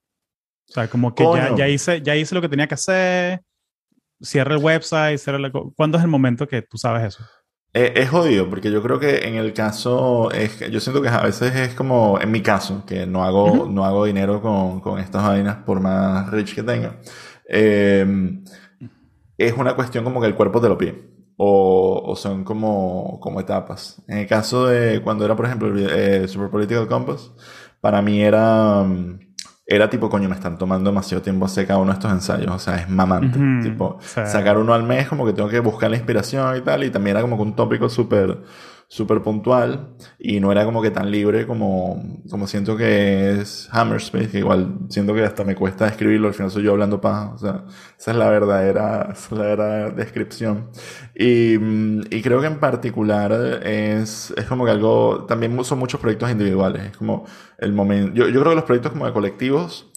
O sea, como que ya, ya, hice, ya hice lo que tenía que hacer, cierra el website, cierra la... ¿Cuándo es el momento que tú sabes eso? Eh, es jodido, porque yo creo que en el caso, es, yo siento que a veces es como, en mi caso, que no hago, no hago dinero con, con estas vainas por más rich que tenga. Eh, es una cuestión como que el cuerpo te lo pide. O, o, son como, como etapas. En el caso de cuando era, por ejemplo, el eh, Super Political Compass, para mí era era tipo, coño, me están tomando demasiado tiempo hacer cada uno de estos ensayos. O sea, es mamante. Tipo, sacar uno al mes, como que tengo que buscar la inspiración y tal. Y también era como que un tópico súper súper puntual y no era como que tan libre como, como siento que es Hammerspace, que igual siento que hasta me cuesta escribirlo, al final soy yo hablando paja, o sea, esa es la verdadera, es la verdadera descripción. Y, y, creo que en particular es, es como que algo, también son muchos proyectos individuales, es como el momento, yo, yo creo que los proyectos como de colectivos,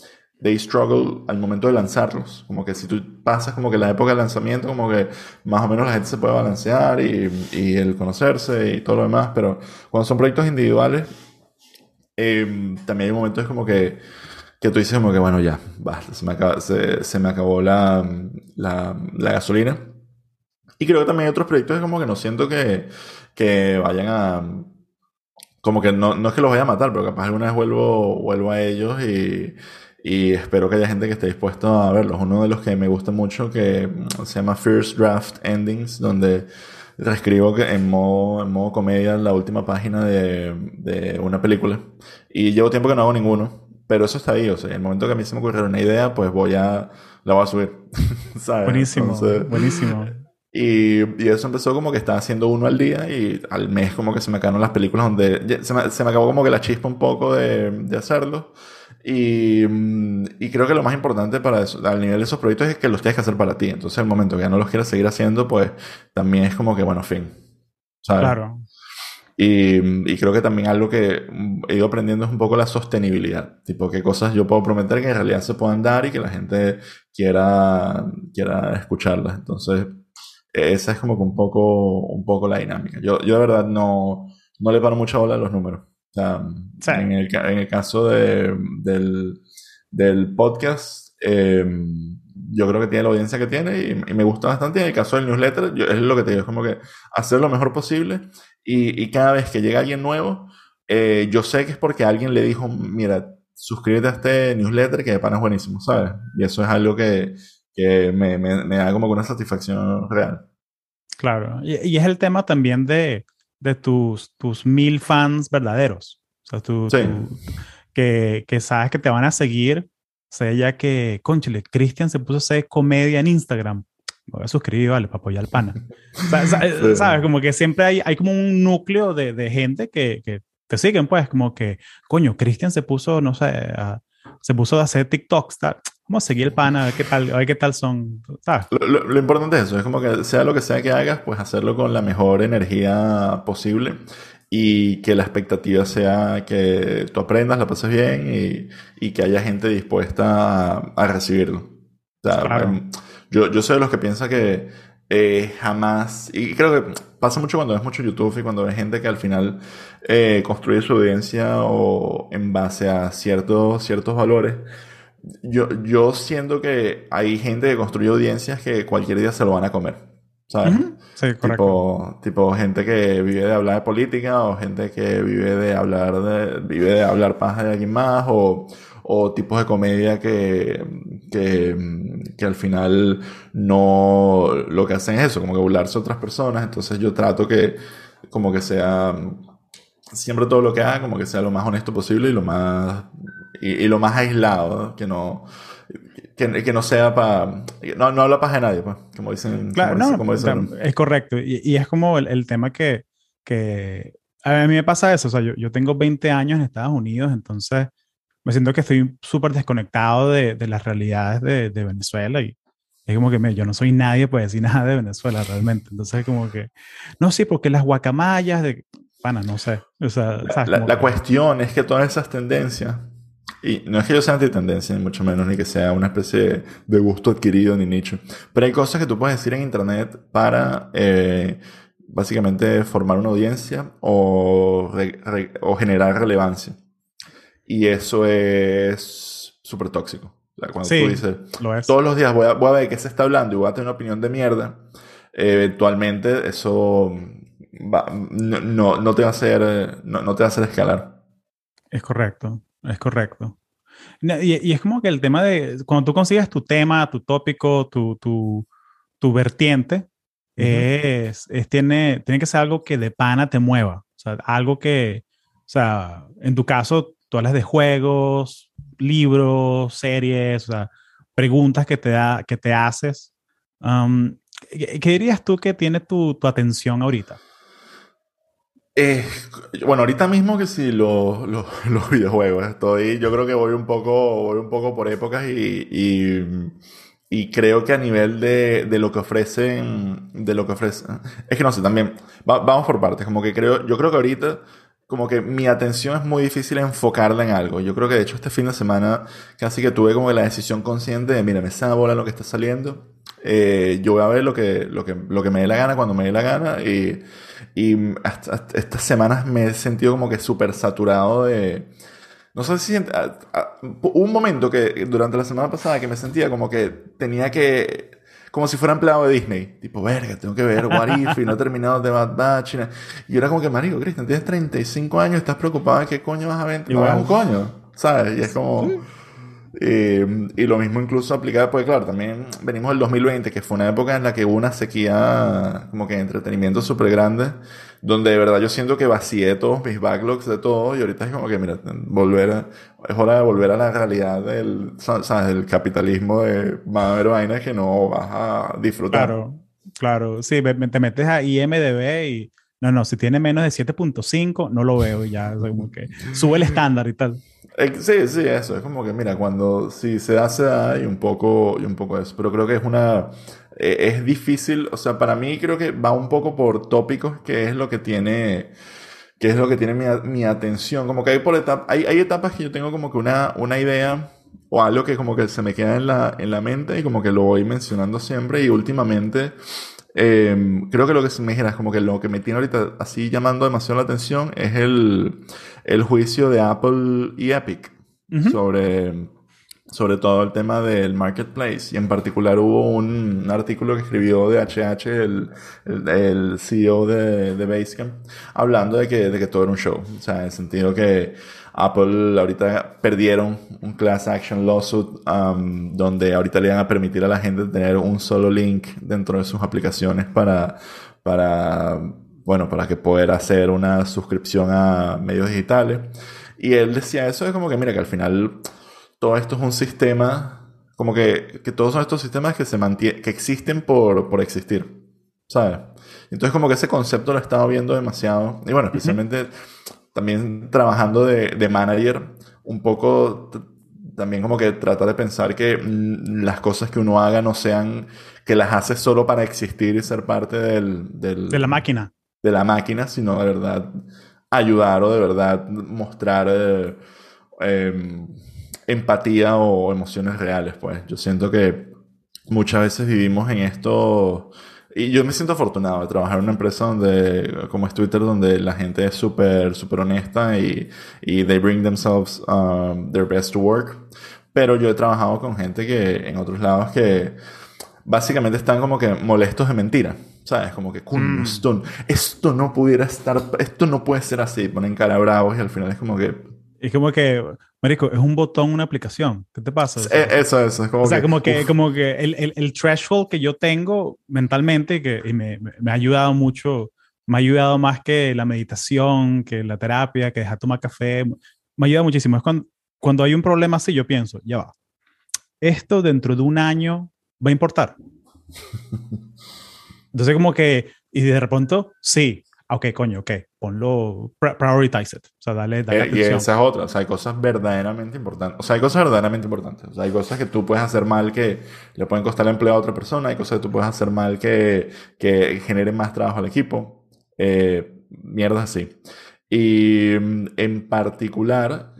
they struggle al momento de lanzarlos. Como que si tú pasas como que la época de lanzamiento, como que más o menos la gente se puede balancear y, y el conocerse y todo lo demás, pero cuando son proyectos individuales, eh, también hay momentos como que, que tú dices como que, bueno, ya, basta, se me, acaba, se, se me acabó la, la, la, gasolina. Y creo que también hay otros proyectos como que no siento que, que vayan a... Como que no, no es que los vaya a matar, pero capaz alguna vez vuelvo, vuelvo a ellos y y espero que haya gente que esté dispuesto a verlos. Uno de los que me gusta mucho que se llama First Draft Endings, donde reescribo en modo, en modo comedia la última página de, de una película. Y llevo tiempo que no hago ninguno, pero eso está ahí. O sea, en el momento que a mí se me ocurrió una idea, pues voy a, la voy a subir. [laughs] Buenísimo, buenísimo. Y, y, eso empezó como que estaba haciendo uno al día y al mes como que se me acabaron las películas donde se me, se me acabó como que la chispa un poco de, de hacerlo. Y, mm, y, creo que lo más importante para eso, al nivel de esos proyectos es que los tienes que hacer para ti. Entonces, el momento que ya no los quieras seguir haciendo, pues también es como que, bueno, fin. ¿sabes? Claro. Y, y, creo que también algo que he ido aprendiendo es un poco la sostenibilidad. Tipo, qué cosas yo puedo prometer que en realidad se puedan dar y que la gente quiera, quiera escucharlas. Entonces, esa es como que un poco, un poco la dinámica. Yo, yo de verdad no, no le paro mucha bola a los números. O sea, en, el, en, el, caso de, del, del, podcast, eh, yo creo que tiene la audiencia que tiene y, me gusta bastante. En el caso del newsletter, yo, es lo que te digo, es como que hacer lo mejor posible y, y cada vez que llega alguien nuevo, eh, yo sé que es porque alguien le dijo, mira, suscríbete a este newsletter que de pana es buenísimo, ¿sabes? Y eso es algo que, que me, me, me, da como una satisfacción real. Claro, y, y es el tema también de de tus, tus mil fans verdaderos. O sea, tú, que, que, sabes que te van a seguir. O sea, ya que, conchile, Cristian se puso a hacer comedia en Instagram. Me voy a suscribir, vale, para apoyar al pana. [laughs] ¿Sabes? Como que siempre hay, hay como un núcleo de, de gente que, que, te siguen, pues, como que, coño, Cristian se puso, no sé, se puso a hacer TikToks, tal. Vamos a seguir el pana, a ver qué tal, a ver qué tal son. Lo, lo, importante es eso, es como que sea lo que sea que hagas, pues hacerlo con la mejor energía posible y que la expectativa sea que tú aprendas, la pases bien y, y que haya gente dispuesta a, recibirlo. O sea, em, yo, yo soy de los que piensa que eh, jamás, y creo que pasa mucho cuando ves mucho YouTube y cuando ves gente que al final eh, construye su audiencia o en base a ciertos, ciertos valores. Yo, yo siento que hay gente que construye audiencias que cualquier día se lo van a comer. ¿Sabes? Sí, correcto. Tipo, tipo gente que vive de hablar de política o gente que vive de hablar de, vive de hablar paja de alguien más o, o tipos de comedia que, que, que, al final no lo que hacen es eso, como que burlarse a otras personas. Entonces yo trato que como que sea siempre todo lo que haga como que sea lo más honesto posible y lo más y, lo más aislado, que no que, que no sea para no, no habla para nadie, pues, como dicen. Claro, no, es correcto. Y, y es como el, el, tema que, que a mí me pasa eso. O sea, yo, yo tengo 20 años en Estados Unidos, entonces me siento que estoy súper desconectado de, de, las realidades de, de, Venezuela y es como que me, yo no soy nadie para decir [laughs] nada de Venezuela realmente. Entonces es como que, no, sí, porque las guacamayas de, pana, no sé. O sea, La, la cuestión es que todas esas tendencias, y no es que yo sea antitendencia, ni mucho menos, ni que sea una especie de gusto adquirido ni nicho, pero hay cosas que tú puedes decir en internet para... Eh, básicamente formar una audiencia o, re, re, o generar relevancia. Y eso es súper tóxico. O sea, cuando sí, tú dices, todos los días voy a, voy a, ver qué se está hablando y voy a tener una opinión de mierda, eventualmente eso va, no, no, no, te va a hacer, no, no, te va a hacer escalar. Es correcto, es correcto. Y, y, es como que el tema de, cuando tú consigues tu tema, tu tópico, tu, tu, tu vertiente, uh -huh. es, es, tiene, tiene que ser algo que de pana te mueva. O sea, algo que, o sea, en tu caso, tú hablas de juegos, libros, series, o sea, preguntas que te, da, que te haces. Um, ¿Qué dirías tú que tiene tu, tu atención ahorita? Eh, bueno, ahorita mismo que sí, los, los, [laughs] los, videojuegos. Estoy, yo creo que voy un poco, voy un poco por épocas y, y, y creo que a nivel de, de, lo que ofrecen, de lo que ofrecen, es que no sé, también, va, vamos por partes, como que creo, yo creo que ahorita como que mi atención es muy difícil enfocarla en algo. Yo creo que de hecho este fin de semana casi que tuve como la decisión consciente de, mira, me esa bola lo que está saliendo. Eh, yo voy a ver lo que, lo, que, lo que me dé la gana cuando me dé la gana. Y, y hasta, hasta estas semanas me he sentido como que súper saturado de... No sé si... A, a, un momento que durante la semana pasada que me sentía como que tenía que como si fuera empleado de Disney. Tipo, verga, tengo que ver What If y no he terminado de Bad Batch. Y era como que, marico, Cristian, tienes 35 años, estás preocupado de qué coño vas a ver. No vas un coño, ¿sabes? Y es como... Eh, y lo mismo incluso aplicado, pues claro, también venimos del 2020, que fue una época en la que hubo una sequía como que de entretenimiento súper grande, donde de verdad yo siento que vacié todos mis backlogs de todo y ahorita es como que, mira, volver a, es hora de volver a la realidad del, ¿sabes? del capitalismo de va a haber vainas que no vas a disfrutar. Claro, claro, sí, te metes a IMDB y no, no, si tiene menos de 7.5 no lo veo y ya, como que sube el estándar y tal. Sí, sí, eso. Es como que, mira, cuando si se hace hay un poco, y un poco eso. Pero creo que es una. Eh, es difícil. O sea, para mí creo que va un poco por tópicos, que es lo que tiene. Que es lo que tiene mi, mi atención. Como que hay por etapas. Hay, hay etapas que yo tengo como que una, una idea. O algo que como que se me queda en la, en la mente y como que lo voy mencionando siempre. Y últimamente. Eh, creo que lo que se me como que lo que me tiene ahorita así llamando demasiado la atención es el, el juicio de Apple y Epic uh -huh. sobre, sobre todo el tema del marketplace. Y en particular hubo un, un artículo que escribió de HH, el, el, el CEO de, de, Basecamp, hablando de que, de que todo era un show. O sea, en el sentido que Apple ahorita perdieron un class action lawsuit um, donde ahorita le iban a permitir a la gente tener un solo link dentro de sus aplicaciones para, para, bueno, para que poder hacer una suscripción a medios digitales. Y él decía eso, es como que mira que al final todo esto es un sistema, como que, que todos son estos sistemas que se que existen por, por existir, ¿sabes? Entonces como que ese concepto lo he estado viendo demasiado. Y bueno, especialmente... Uh -huh también trabajando de, de, manager, un poco también como que tratar de pensar que mm, las cosas que uno haga no sean que las hace solo para existir y ser parte del, del- De la máquina. de la máquina, sino de verdad ayudar o de verdad mostrar eh, em, empatía o emociones reales, pues. Yo siento que muchas veces vivimos en esto y yo me siento afortunado de trabajar en una empresa donde, como es Twitter, donde la gente es súper, súper honesta y, y they bring themselves um, their best to work. Pero yo he trabajado con gente que en otros lados que básicamente están como que molestos de mentira. ¿Sabes? Como que, Mm. esto, esto no pudiera estar, esto no puede ser así. Ponen cara bravos y al final es como que, Es como que, Marico, es un botón, una aplicación. ¿Qué te pasa? O sea, eh, eso, eso, es como o sea, que, como que, uf, como que el, el, el threshold que yo tengo mentalmente que, y me, me- me ha ayudado mucho, me ha ayudado más que la meditación, que la terapia, que dejar tomar café, me ayuda muchísimo. Es cuando, cuando hay un problema así, yo pienso, ya va, esto dentro de un año va a importar. [laughs] Entonces como que, y de repente, sí, ok, coño, ok, ponlo, pri- prioritize it, o sea, dale, dale Eh, y atención. esa es otra. O sea, hay cosas verdaderamente importantes. O sea, hay cosas verdaderamente importantes. O sea, hay cosas que tú puedes hacer mal que le pueden costar el empleo a otra persona. Hay cosas que tú puedes hacer mal que, que generen más trabajo al equipo. Eh, mierdas así. Y mm, en particular,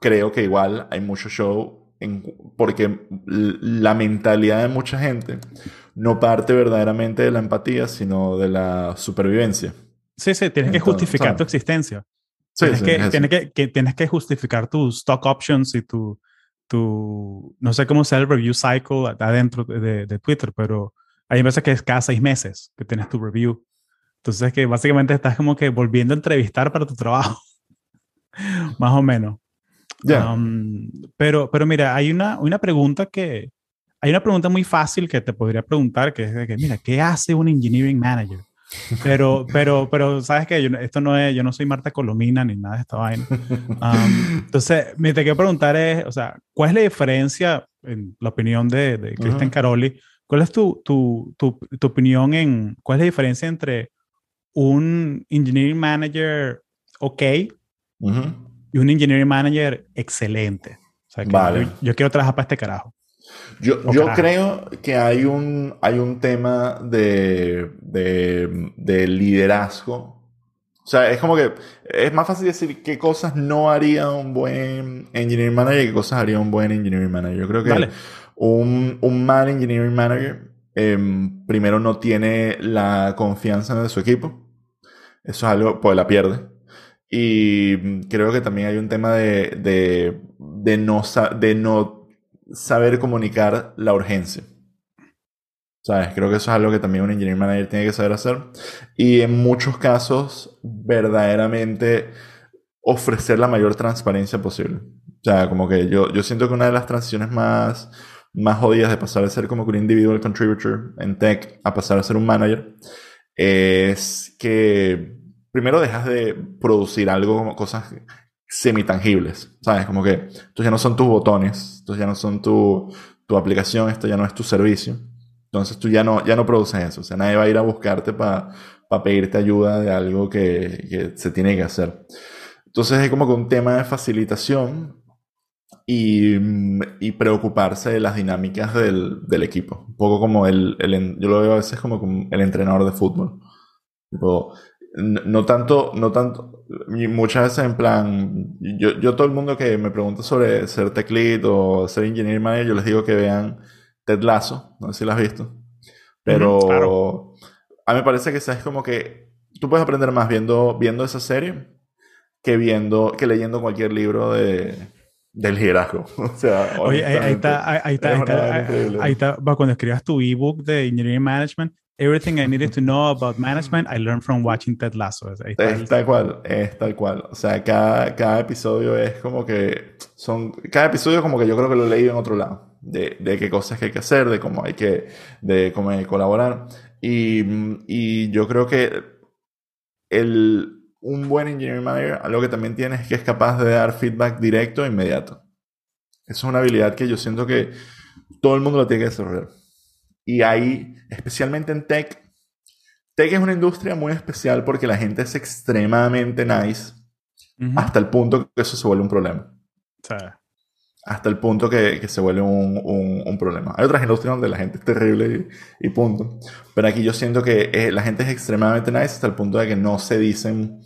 creo que igual hay mucho show en- porque la mentalidad de mucha gente no parte verdaderamente de la empatía, sino de la supervivencia. Sí, sí, tienes que justificar ¿sabes? tu existencia. Sí, tienes, sí, que, tienes, que, que- tienes que justificar tus stock options y tu, tu no sé cómo sea el review cycle adentro de, de Twitter, pero hay veces que es cada seis meses que tienes tu review. Entonces que básicamente estás como que volviendo a entrevistar para tu trabajo. [laughs] Más o menos. Ya. Um, pero, pero mira, hay una, una pregunta que, hay una pregunta muy fácil que te podría preguntar, que es de que, mira, ¿qué hace un engineering manager? Pero, pero, pero, ¿sabes qué? Yo, esto no es, yo no soy Marta Colomina ni nada de esta vaina. Um, entonces, me te quiero preguntar es, o sea, ¿cuál es la diferencia, en la opinión de, de Cristian Ujú. Caroli, cuál es tu, tu, tu, tu opinión en, cuál es la diferencia entre un engineering manager ok Ujú. y un engineering manager excelente? O sea, que Vale. yo, yo quiero trabajar para este carajo. Yo, yo creo que hay un, hay un tema de, de, de liderazgo. O sea, es como que es más fácil decir qué cosas no haría un buen engineering manager y qué cosas haría un buen engineering manager. Yo creo que Dale. un, un mal engineering manager em, primero no tiene la confianza de su equipo. Eso es algo, pues la pierde. Y creo que también hay un tema de, de, de no, de no saber comunicar la urgencia. ¿Sabes? Creo que eso es algo que también un engineering manager tiene que saber hacer. Y en muchos casos, verdaderamente ofrecer la mayor transparencia posible. O sea, como que yo, yo siento que una de las transiciones más, más jodidas de pasar de ser como que un individual contributor en tech a pasar a ser un manager es que primero dejas de producir algo como cosas semi-tangibles, ¿sabes? Como que estos ya no son tus botones, estos ya no son tu, tu aplicación, esto ya no es tu servicio. Entonces tú ya no, ya no produces eso. O sea, nadie va a ir a buscarte para pedirte ayuda de algo que, que se tiene que hacer. Entonces es como que un tema de facilitación y, y preocuparse de las dinámicas del, del equipo. Un poco como el, el yo lo veo a veces como el entrenador de fútbol. Tipo, no tanto, no tanto, muchas veces en plan, yo, yo todo el mundo que me pregunta sobre ser tech lead o ser engineer manager, yo les digo que vean Ted Lasso, no sé si lo has visto, pero Ujú, claro. a mí me parece que es como que tú puedes aprender más viendo, viendo esa serie que viendo, que leyendo cualquier libro de, de liderazgo. [laughs] O sea, Oye, ahí, ahí está, ahí, está, es ahí está, ahí- está, cuando escribas tu ebook de Engineering Management, Everything I Needed to Know About Management, I Learned from Watching Ted Lasso. Ahí está el- Es tal cual, es tal cual. O sea, cada, cada episodio es como que son, cada episodio como que yo creo que lo he leído en otro lado, de, de qué cosas que hay que hacer, de cómo hay que, de cómo hay que colaborar. Y, y yo creo que el, un buen engineering manager, algo que también tiene es que es capaz de dar feedback directo e inmediato. Eso es una habilidad que yo siento que todo el mundo lo tiene que desarrollar. Y ahí, especialmente en tech, tech es una industria muy especial porque la gente es extremadamente nice hasta el punto que eso se vuelve un problema. Hasta el punto que, que se vuelve un, un, un, problema. Hay otras industrias donde la gente es terrible y, y punto. Pero aquí yo siento que eh, la gente es extremadamente nice hasta el punto de que no se dicen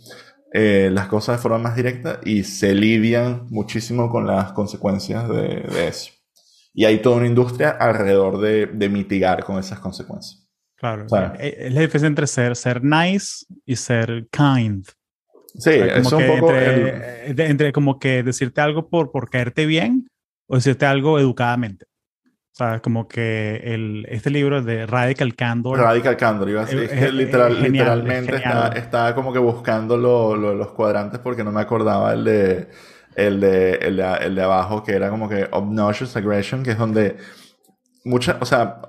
eh, las cosas de forma más directa y se lidian muchísimo con las consecuencias de, de eso. Y hay toda una industria alrededor de, de mitigar con esas consecuencias. Claro. Eh, es la diferencia entre ser, ser nice y ser kind. Sí, es un poco. Entre, el... entre, como que decirte algo por, por caerte bien o decirte algo educadamente. O sea, como que el, este libro de Radical Candor. Radical Candor, iba a decir. Es, es que literal, genial, literalmente estaba, estaba, como que buscando lo, lo, los cuadrantes porque no me acordaba el de, el, de, el, de, el de abajo, que era como que Obnoxious Aggression, que es donde. Mucha, o sea,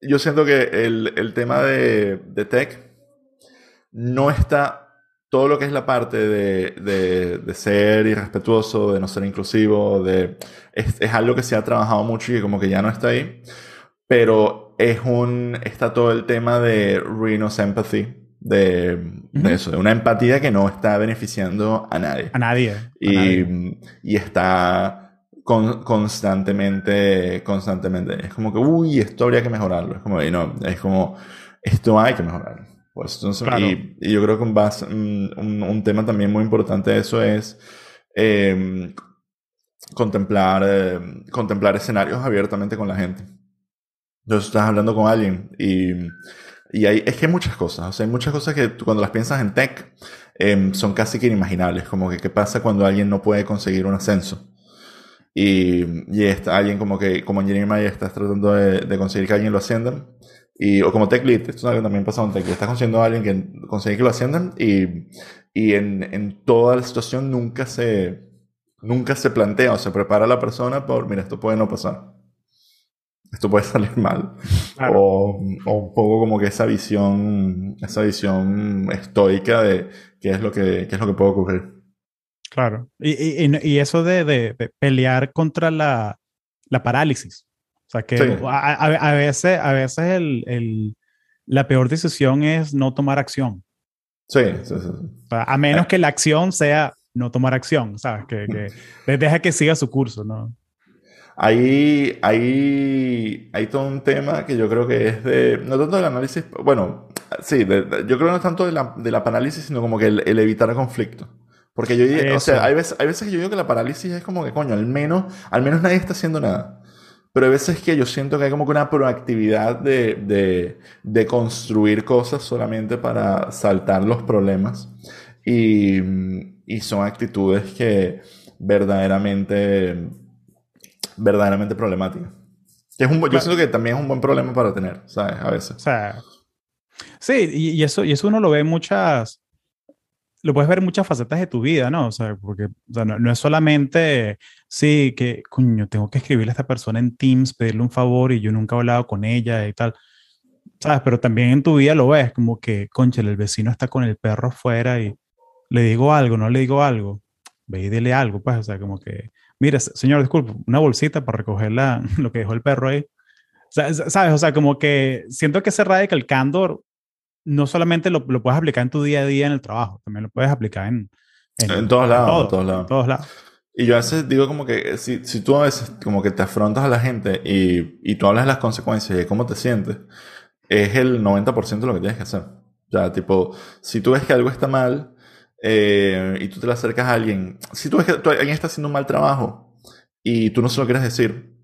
yo siento que el, el tema de, de tech no está todo lo que es la parte de, de, de, ser irrespetuoso, de no ser inclusivo, de, es, es, algo que se ha trabajado mucho y como que ya no está ahí, pero es un, está todo el tema de Rhinos Empathy, de, uh -huh. eso, de una empatía que no está beneficiando a nadie. A nadie. Y, a nadie. y está con, constantemente, constantemente, es como que, uy, esto habría que mejorarlo, es como, y no, es como, esto hay que mejorarlo. Pues entonces, claro. y, y, yo creo que un, base, un, un, tema también muy importante de eso es eh, contemplar, eh, contemplar escenarios abiertamente con la gente. Entonces estás hablando con alguien y, y hay, es que hay muchas cosas, o sea, hay muchas cosas que cuando las piensas en tech eh, son casi que inimaginables, como que qué pasa cuando alguien no puede conseguir un ascenso. Y, y está alguien como que, como engineer manager, estás tratando de, de conseguir que alguien lo ascienda y, o como tech lead, esto también pasa en tech, estás consiguiendo a alguien que consigue que lo asciendan y, y en, en toda la situación nunca se, nunca se plantea o se prepara la persona por, mira, esto puede no pasar. Esto puede [laughs] salir mal. Claro. O, o, un poco como que esa visión, esa visión estoica de qué es lo que, qué es lo que puede ocurrir. Claro. Y, y, y eso de, de, de pelear contra la, la parálisis. O sea que sí. a, a, a, veces, a veces el, el, la peor decisión es no tomar acción. Sí, sí, sí. O sea, a menos que la acción sea no tomar acción, ¿sabes? Que, que [laughs] deja que siga su curso, ¿no? Hay, hay, hay todo un tema que yo creo que es de, no tanto del análisis, bueno, sí, de, de, yo creo que no es tanto de la, de la parálisis, sino como que el, el evitar conflicto. Porque yo diría, o sea, hay veces, hay veces que yo digo que la parálisis es como que, coño, al menos, al menos nadie está haciendo nada. Pero hay veces que yo siento que hay como que una proactividad de, de, de construir cosas solamente para saltar los problemas. Y, y son actitudes que verdaderamente, verdaderamente problemáticas. Es un, yo siento que también es un buen problema para tener, ¿sabes? A veces. O sea, sí, y, y, eso, y eso uno lo ve en muchas, lo puedes ver en muchas facetas de tu vida, ¿no? O sea, porque o sea, no, no, es solamente, sí, que, coño, tengo que escribirle a esta persona en Teams, pedirle un favor y yo nunca he hablado con ella y tal. ¿Sabes? Pero también en tu vida lo ves, como que, conchale, el vecino está con el perro afuera y le digo algo, no le digo algo. Ve y dile algo, pues, o sea, como que, mire, señor, disculpe, una bolsita para recoger la, [laughs] lo que dejó el perro ahí. ¿Sabes? O sea, como que siento que ese radical candor no solamente lo, lo, puedes aplicar en tu día a día en el trabajo, también lo puedes aplicar en... En, en todos lados, todo, en todos lados. En todos lados. Y yo a veces digo como que si, si tú a veces como que te afrontas a la gente y, y tú hablas de las consecuencias y de cómo te sientes, es el 90% de lo que tienes que hacer. O sea, tipo, si tú ves que algo está mal eh, y tú te le acercas a alguien, si tú ves que alguien está haciendo un mal trabajo y tú no se lo quieres decir,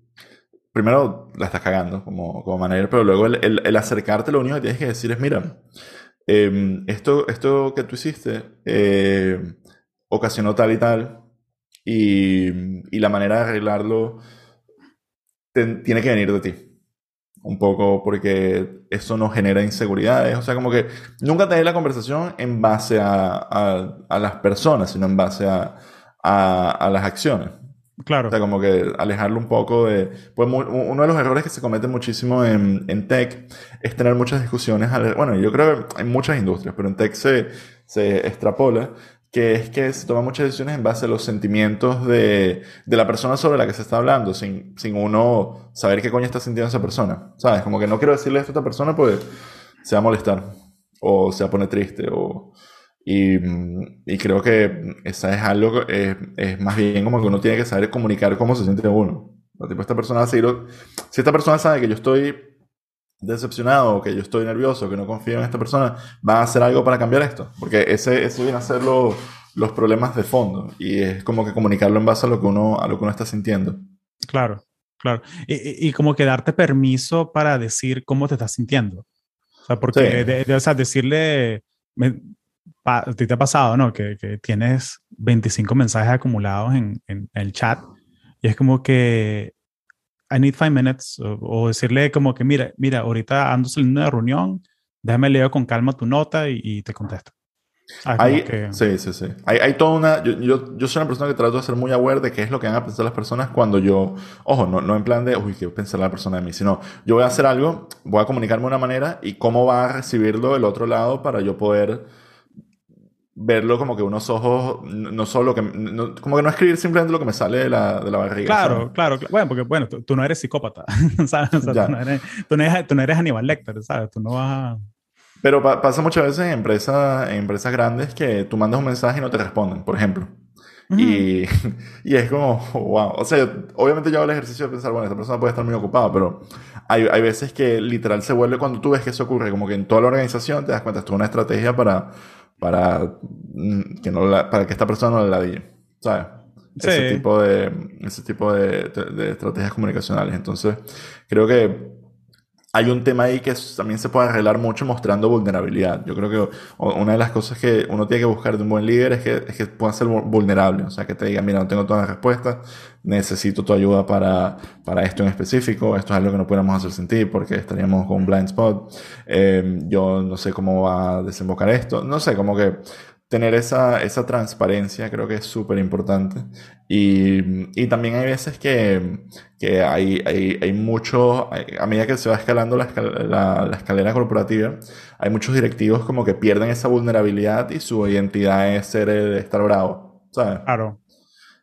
primero la estás cagando como, como manager, pero luego el, acercarte lo único que tienes que decir es, mira, eh, esto, esto que tú hiciste eh, ocasionó tal y tal, y, y la manera de arreglarlo tiene que venir de ti. Un poco porque eso no genera inseguridades. O sea, como que nunca te des la conversación en base a, a, a las personas, sino en base a, a las acciones. Claro. O sea, como que alejarlo un poco de... Pues uno de los errores que se comete muchísimo en, en tech es tener muchas discusiones. Bueno, yo creo que en muchas industrias, pero en tech se, se extrapola, que es que se toman muchas decisiones en base a los sentimientos de, de la persona sobre la que se está hablando, sin, sin uno saber qué coño está sintiendo esa persona. ¿Sabes? Como que no quiero decirle esto a esta persona porque se va a molestar, o se va a poner triste, o... Y, y creo que esa es algo, es, es más bien como que uno tiene que saber comunicar cómo se siente uno. Tipo, esta persona, si, si esta persona sabe que yo estoy decepcionado, que yo estoy nervioso, que no confío en esta persona, va a hacer algo para cambiar esto. Porque ese, ese viene a ser los problemas de fondo. Y es como que comunicarlo en base a lo que uno, a lo que uno está sintiendo. Claro, claro. Y, y como que darte permiso para decir cómo te estás sintiendo. O sea, porque de, o sea, decirle, a ti te ha pasado, ¿no? Que, que, tienes 25 mensajes acumulados en, en, el chat y es como que I need five minutes o, decirle como que mira, mira, ahorita ando saliendo de reunión, déjame leer con calma tu nota y, te contesto. hay, Sí, sí, sí. Hay, hay toda una... Yo, yo, yo, soy una persona que trato de ser muy aware de qué es lo que van a pensar las personas cuando yo... Ojo, no, no en plan de, uy, qué pensar la persona de mí, sino yo voy a hacer algo, voy a comunicarme de una manera y cómo va a recibirlo el otro lado para yo poder verlo como que unos ojos, no solo que, como que no escribir simplemente lo que me sale de la, de la barriga. Claro, claro, bueno, porque bueno, tú, no eres psicópata, [laughs] ¿sabes? tú, no eres, tú, no eres, tú, no eres, Aníbal Lecter, ¿sabes? Tú no vas a... Pero pasa muchas veces en empresas, en empresas grandes que tú mandas un mensaje y no te responden, por ejemplo. y, [laughs] y, es como, wow. O sea, obviamente yo hago el ejercicio de pensar, bueno, esta persona puede estar muy ocupada, pero hay, hay veces que literal se vuelve cuando tú ves que eso ocurre, como que en toda la organización te das cuenta, esto es una estrategia para para mm, que, no para que esta persona no la diga, ¿sabes? Ese tipo, de, ese tipo de, de, estrategias comunicacionales. Entonces, creo que hay un tema ahí que también se puede arreglar mucho mostrando vulnerabilidad. Yo creo que una de las cosas que uno tiene que buscar de un buen líder es que, es que pueda ser vulnerable. O sea, que te diga, mira, no tengo todas las respuestas, necesito tu ayuda para, para esto en específico, esto es algo que no podemos hacer sin ti porque estaríamos con un blind spot. Eh, yo no sé cómo va a desembocar esto. No sé, como que tener esa, esa transparencia creo que es súper importante. Y, y, también hay veces que, que hay, hay, hay mucho, a medida que se va escalando la, la, la, escalera corporativa, hay muchos directivos como que pierden esa vulnerabilidad y su identidad es ser el estar bravo, ¿sabes? Claro.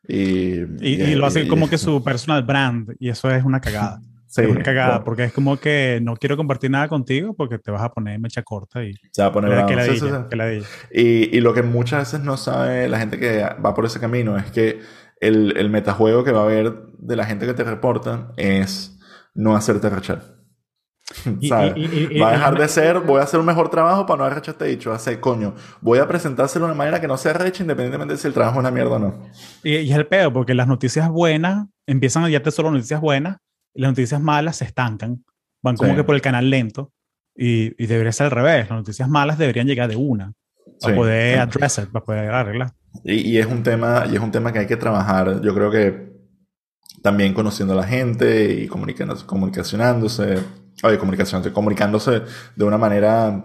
Y, y, y lo hacen como que su personal brand, y eso es una cagada. [laughs] Sí, es una cagada, porque es como que no quiero compartir nada contigo porque te vas a poner mecha corta y... Se va a poner que la, sí, que la y, y, lo que muchas veces no sabe la gente que va por ese camino es que el, el metajuego que va a haber de la gente que te reporta es no hacerte rechar. ¿Sabes? [laughs] va a dejar de ser, voy a hacer un mejor trabajo para no arrechar este dicho. Hace, coño, voy a presentárselo de una manera que no sea recha independientemente de si el trabajo es una mierda o no. Y, y es el pedo, porque las noticias buenas empiezan a te solo noticias buenas las noticias malas se estancan, van como que por el canal lento y, y, debería ser al revés. Las noticias malas deberían llegar de una para poder address para poder arreglar. Y, y, es un tema, y es un tema que hay que trabajar. Yo creo que también conociendo a la gente y comunicándose, comunicacionándose, oye, comunicación, comunicándose de una manera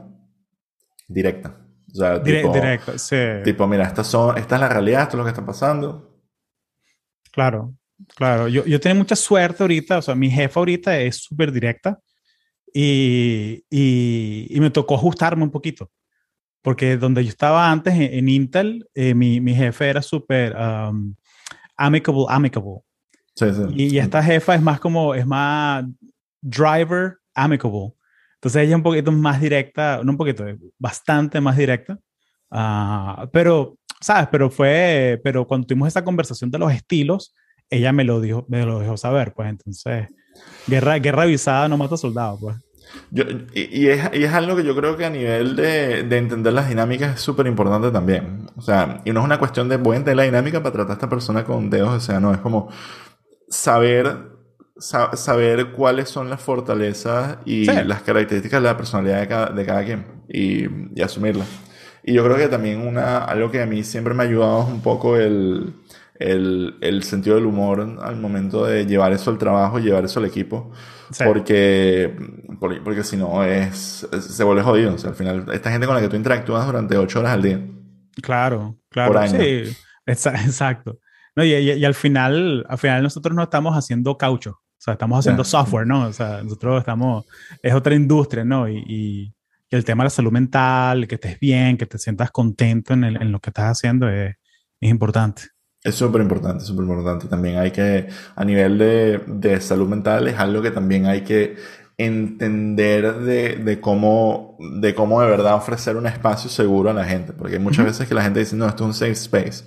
directa. O sea, tipo, directo, sí. Tipo, mira, estas son, esta es la realidad, esto es lo que está pasando. Claro. Claro, yo, yo tengo mucha suerte ahorita, o sea, mi jefa ahorita es súper directa y, y, y, me tocó ajustarme un poquito, porque donde yo estaba antes en, Intel, eh, mi, mi, jefe era súper um, amicable, amicable. Sí, sí. Y, esta jefa es más como, es más driver amicable. Entonces ella es un poquito más directa, no un poquito, bastante más directa. Uh, pero, ¿sabes? Pero fue, pero cuando tuvimos esta conversación de los estilos, ella me lo dijo, me lo dejó saber, pues entonces, guerra, guerra avisada no mata soldados, pues. Yo, y, es, y, es, algo que yo creo que a nivel de, de entender las dinámicas es súper importante también. O sea, y no es una cuestión de voy a entender la dinámica para tratar a esta persona con dedos, o sea, no, es como saber, saber cuáles son las fortalezas y las características de la personalidad de cada, de cada quien y, y asumirlas. Y yo creo que también una, algo que a mí siempre me ha ayudado es un poco el el, el, sentido del humor al momento de llevar eso al trabajo llevar eso al equipo. Porque, porque, si no es, se vuelve jodido. O sea, al final, esta gente con la que tú interactúas durante ocho horas al día. Claro, claro. Sí, [laughs] exacto. No, y, y, al final, al final nosotros no estamos haciendo caucho. O sea, estamos haciendo software, ¿no? O sea, nosotros estamos, es otra industria, ¿no? Y, y, el tema de la salud mental, que estés bien, que te sientas contento en, el, en lo que estás haciendo es, es importante. Es súper importante, súper importante. También hay que, a nivel de, de, salud mental, es algo que también hay que entender de, de, cómo, de cómo de verdad ofrecer un espacio seguro a la gente. Porque hay muchas veces que la gente dice, no, esto es un safe space.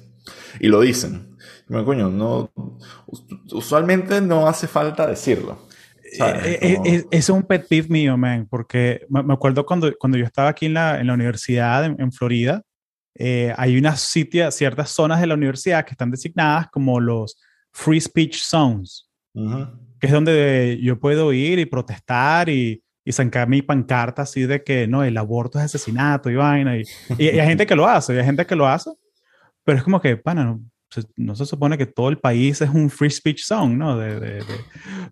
Y lo dicen. Y coño, no, usualmente no hace falta decirlo. Eh, eh, eh, es, un pet peeve mío, man, porque me, acuerdo cuando, cuando yo estaba aquí en la, en la universidad en, Florida, hay unas ciertas zonas de la universidad que están designadas como los free speech zones, que es donde yo puedo ir y protestar y, y sacar mi pancarta así de que no, el aborto es asesinato y vaina. Y, y, hay gente que lo hace, y hay gente que lo hace, pero es como que, pana, no, no se supone que todo el país es un free speech zone, ¿no? De,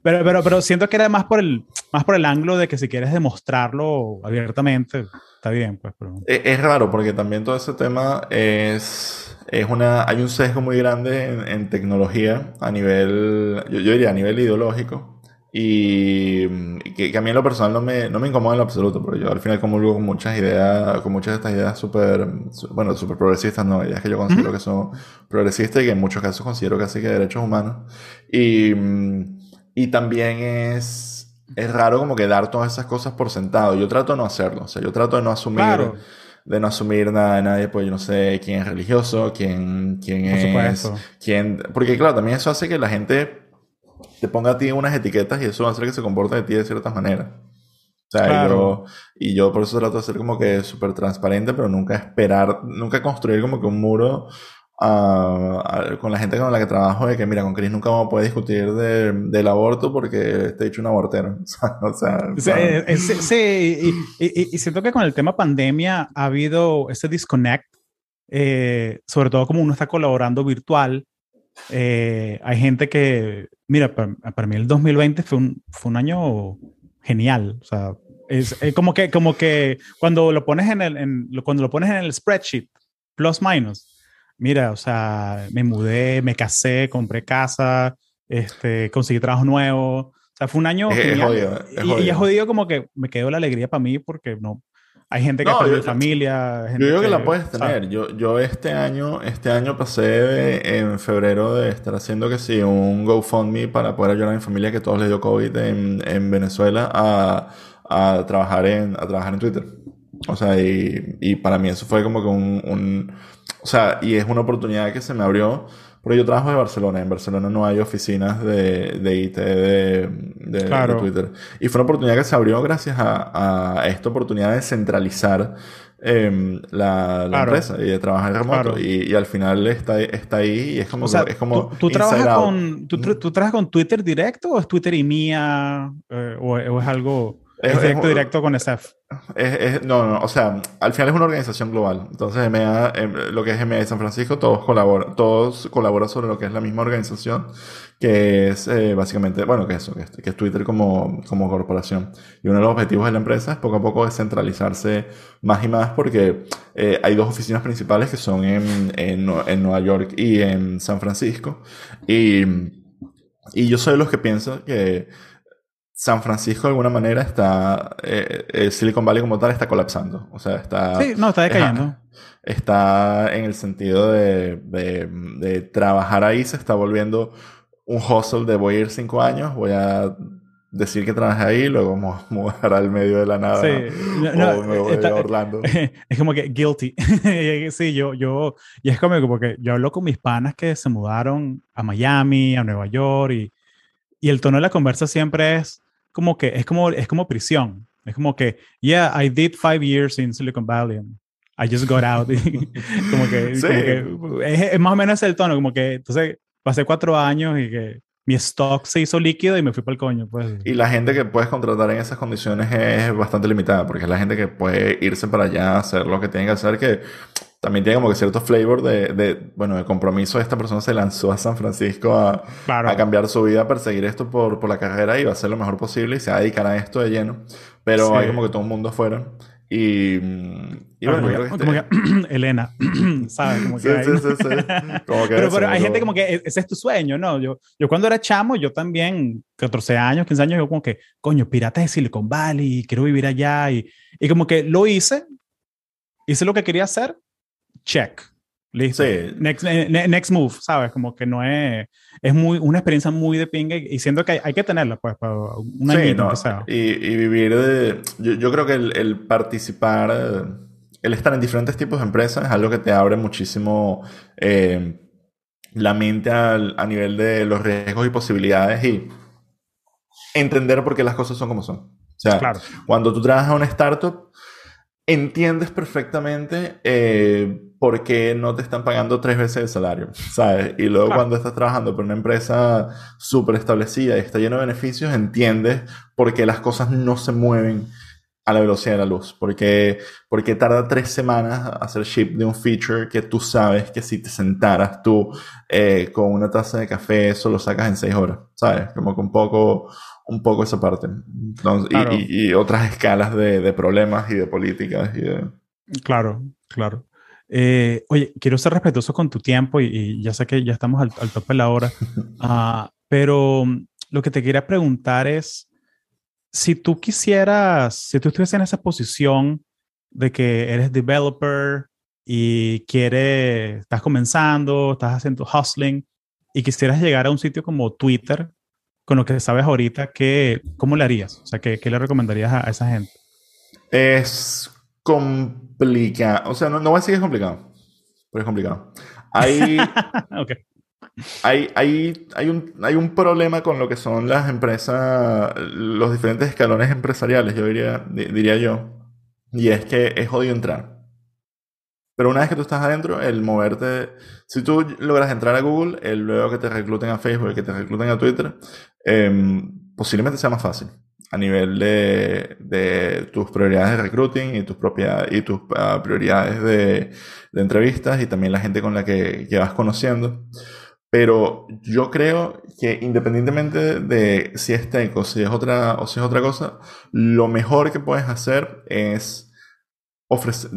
Pero, pero, pero siento que era más por, el, más por el ángulo de que si quieres demostrarlo abiertamente, está bien, pues. Es, es, raro porque también todo ese tema es, es una, hay un sesgo muy grande en, tecnología a nivel, yo, yo diría a nivel ideológico y que, a mí en lo personal no me, no me incomoda en lo absoluto, porque yo al final comulgo con muchas ideas, con muchas de estas ideas súper, bueno, súper progresistas, no, ideas que yo considero que son progresistas y que en muchos casos considero casi que derechos humanos. Y, y también es, es raro como que dar todas esas cosas por sentado. Yo trato de no hacerlo, o sea, yo trato de no asumir... de no asumir nada de nadie, pues yo no sé quién es religioso, quién, quién es, quién, porque claro, también eso hace que la gente te ponga a ti unas etiquetas y eso va a hacer que se comporte de ti de cierta manera. O sea, yo, y yo por eso trato de ser como que súper transparente, pero nunca esperar, nunca construir como que un muro uh, con la gente con la que trabajo de que, mira, con Chris nunca vamos a poder discutir de, del aborto porque te he dicho un abortero. [laughs] o sea, sí, y, siento que con el tema pandemia ha habido ese disconnect, eh, sobre todo como uno está colaborando virtual eh, hay gente que, mira, para, mí el 2020 fue un, fue un año genial. O sea, es, como, que, como que cuando lo pones en el, en, cuando lo pones en el spreadsheet, plus minus, mira, o sea, me mudé, me casé, compré casa, este, conseguí trabajo nuevo. O sea, fue un año. genial. y, y es jodido como que me quedó la alegría para mí porque no, hay gente que no, ha familia. yo digo que, la puedes tener. Yo, yo este año, este año pasé en febrero de estar haciendo que sí, un GoFundMe para poder ayudar a mi familia que todos les dio COVID en, en Venezuela a, a, trabajar en, a trabajar en Twitter. O sea, y, y para mí eso fue como que un, un, o sea, y es una oportunidad que se me abrió porque yo trabajo en Barcelona. En Barcelona no hay oficinas de, de IT de, de, Twitter. Y fue una oportunidad que se abrió gracias a, a esta oportunidad de centralizar eh, la, la empresa y de trabajar en remoto. Y, y, al final está, está ahí y es como... es como ¿tú, trabajas con, tú, tú, trabajas con Twitter directo o es Twitter y mía eh, o, o es algo... Es, directo, directo con SF. no, no, o sea, al final es una organización global. Entonces, EMEA, em, lo que es EMEA de San Francisco, todos colaboran, todos colaboran sobre lo que es la misma organización, que es eh, básicamente, bueno, que eso, que es, Twitter como, como corporación. Y uno de los objetivos de la empresa es poco a poco descentralizarse más y más porque eh, hay dos oficinas principales que son en, en, en Nueva York y en San Francisco. Y, y yo soy de los que pienso que San Francisco de alguna manera está, eh, el Silicon Valley como tal está colapsando. O sea, está... Sí, no, está decayendo. Está en el sentido de, de, trabajar ahí, se está volviendo un hustle de voy a ir cinco años, voy a decir que trabajé ahí, luego me mudar al medio de la nada. Sí, o me voy a Orlando. [laughs] Es como que guilty. [laughs] sí, yo, yo, y es como que porque yo hablo con mis panas que se mudaron a Miami, a Nueva York, y, y el tono de la conversa siempre es, como que es como, es como prisión. Es como que, yeah, I did five years in Silicon Valley. I just got out. [laughs] como que, es, más o menos el tono, como que entonces pasé cuatro años y que mi stock se hizo líquido y me fui para el coño. Pues. Y la gente que puedes contratar en esas condiciones es bastante limitada, porque es la gente que puede irse para allá, hacer lo que tiene que hacer, que también tiene como que cierto flavor de, de, bueno, de compromiso. Esta persona se lanzó a San Francisco a, a cambiar su vida, a perseguir esto por, por, la carrera y va a hacer lo mejor posible y se va a dedicar a esto de lleno. Pero hay como que todo el mundo afuera. Y, y bueno, como, que, este [clears throat] Elena, [clears throat] ¿sabes? Como que sí, sí, sí, sí, Como que [laughs] pero, pero hay gente como que e, ese es tu sueño, ¿no? Yo, yo cuando era chamo, yo también, 14 años, 15 años, yo como que, coño, pirata de Silicon Valley, quiero vivir allá. Y, y como que lo hice, hice lo que quería hacer, check. Listo. Next, next, move, ¿sabes? Como que no es. Es muy, una experiencia muy de pinga y siento que hay, que tenerla, pues, para un año sí, Y, y, vivir de. Yo, yo creo que el, el, participar, el estar en diferentes tipos de empresas es algo que te abre muchísimo eh, la mente al, a nivel de los riesgos y posibilidades y entender por qué las cosas son como son. O sea, claro. cuando tú trabajas en una startup, entiendes perfectamente eh, por qué no te están pagando tres veces el salario, ¿sabes? Y luego cuando estás trabajando por una empresa súper establecida y está lleno de beneficios, entiendes por qué las cosas no se mueven a la velocidad de la luz. Porque, porque tarda tres semanas hacer ship de un feature que tú sabes que si te sentaras tú eh, con una taza de café, eso lo sacas en seis horas, ¿sabes? Como un poco, un poco esa parte. y, otras escalas de, problemas y de políticas. Y Claro, claro. Eh, oye, quiero ser respetuoso con tu tiempo y, ya sé que ya estamos al, tope de la hora, uh, [laughs] pero lo que te quería preguntar es, si tú quisieras, si tú estuvieras en esa posición de que eres developer y quieres, estás comenzando, estás haciendo hustling y quisieras llegar a un sitio como Twitter, con lo que sabes ahorita, ¿qué, ¿cómo le harías? O sea, ¿qué, qué le recomendarías a, esa gente? Es complicado. O sea, no, no voy a decir que es complicado, pero es complicado. Hay, [laughs] hay, hay, hay, un, hay un problema con lo que son las empresas, los diferentes escalones empresariales, yo diría, diría yo, y es que es jodido entrar. Pero una vez que tú estás adentro, el moverte, si tú logras entrar a Google, el luego que te recluten a Facebook, el que te recluten a Twitter, em, posiblemente sea más fácil a nivel de, de, tus prioridades de recruiting y tus, propias, y tus ah, prioridades de, de, entrevistas y también la gente con la que, que vas conociendo. Pero yo creo que independientemente de si es tech o si es otra, o si es otra cosa, lo mejor que puedes hacer es ofrecer,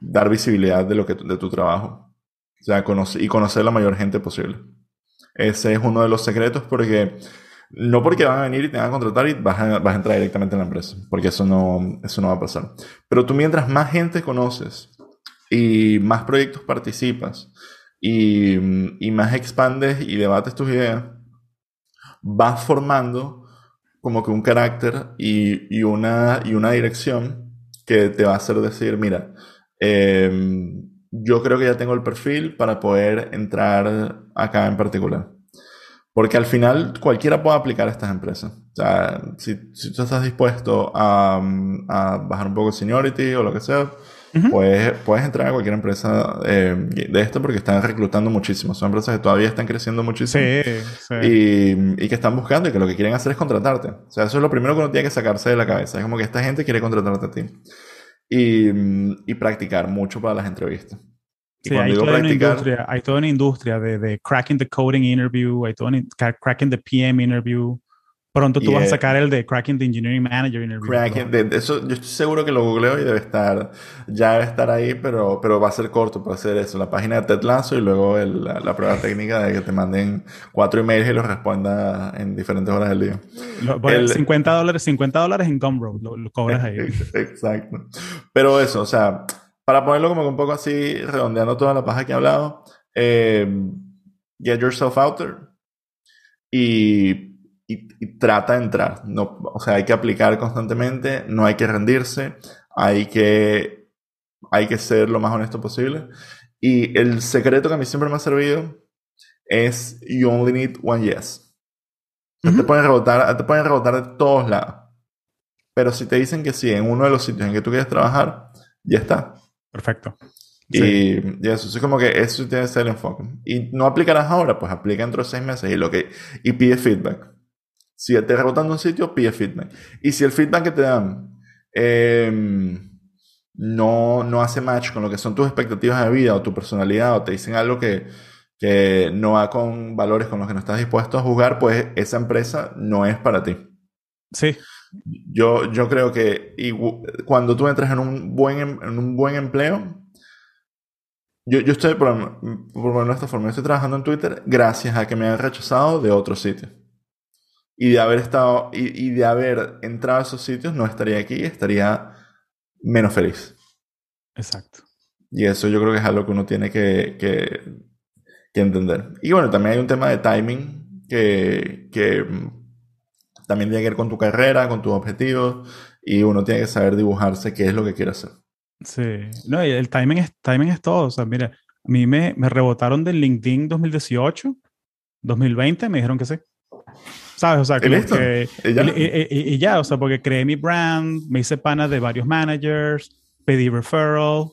dar visibilidad de, lo que, de tu trabajo. O sea, y conocer la mayor gente posible. Ese es uno de los secretos porque no porque van a venir y te van a contratar y vas a, entrar directamente en la empresa, porque eso no, eso no va a pasar. Pero tú mientras más gente conoces y más proyectos participas y, y más expandes y debates tus ideas, vas formando como que un carácter y, y, una, y una dirección que te va a hacer decir, mira, em, yo creo que ya tengo el perfil para poder entrar acá en particular. Porque al final cualquiera puede aplicar a estas empresas. O sea, si, si tú estás dispuesto a, a, bajar un poco de seniority o lo que sea, pues, puedes entrar a cualquier empresa eh, de esto porque están reclutando muchísimo. Son empresas que todavía están creciendo muchísimo. Sí, sí. Y, y, que están buscando y que lo que quieren hacer es contratarte. O sea, eso es lo primero que uno tiene que sacarse de la cabeza. Es como que esta gente quiere contratarte a ti. Y, y practicar mucho para las entrevistas sí, hay toda, una industria, hay toda una industria de, de, cracking the coding interview, hay toda una, cracking the PM interview. Pronto tú vas a sacar el de Cracking the Engineering Manager Interview. Cracking, de, eso yo estoy seguro que lo googleo y debe estar, ya debe estar ahí, pero, pero va a ser corto para hacer eso. La página de Ted Lasso y luego el, la, prueba técnica de que te manden cuatro emails y los responda en diferentes horas del día. el, 50 dólares, 50 dólares en Gumroad, lo, lo cobras ahí. [laughs] Exacto. Pero eso, o sea, para ponerlo como un poco así, redondeando toda la paja que he hablado, eh, get yourself out there y, y, trata de entrar. No, o sea, hay que aplicar constantemente, no hay que rendirse, hay que, hay que ser lo más honesto posible. Y el secreto que a mí siempre me ha servido es you only need one yes. te, pueden rebotar, te pueden rebotar de todos lados. Pero si te dicen que sí en uno de los sitios en que tú quieres trabajar, ya está. Perfecto. Y, eso, es como que eso tiene que ser el enfoque. Y no aplicarás ahora, pues aplica dentro de seis meses y, lo que, y pide feedback. Si te rebotando un sitio, pide feedback. Y si el feedback que te dan em, no, no hace match con lo que son tus expectativas de vida o tu personalidad o te dicen algo que, que no va con valores con los que no estás dispuesto a jugar, pues esa empresa no es para ti. Sí. Yo, yo creo que cuando tú entras en un buen, em, en un buen empleo, yo, yo estoy, por, por esta forma, estoy trabajando en Twitter gracias a que me han rechazado de otros sitios. Y de haber estado, y, y de haber entrado a esos sitios, no estaría aquí, estaría menos feliz. Exacto. Y eso yo creo que es algo que uno tiene que, que, que entender. Y bueno, también hay un tema de timing que, que también tiene que ver con tu carrera, con tus objetivos, y uno tiene que saber dibujarse qué es lo que quiere hacer. Sí, no, y el timing es, timing es todo. O sea, mira, a mí me, me rebotaron del LinkedIn 2018, 2020, me dijeron que sí. ¿Sabes? O sea, que, que ¿Y, ya? Y, y, ya, o sea, porque creé mi brand, me hice pana de varios managers, pedí referral,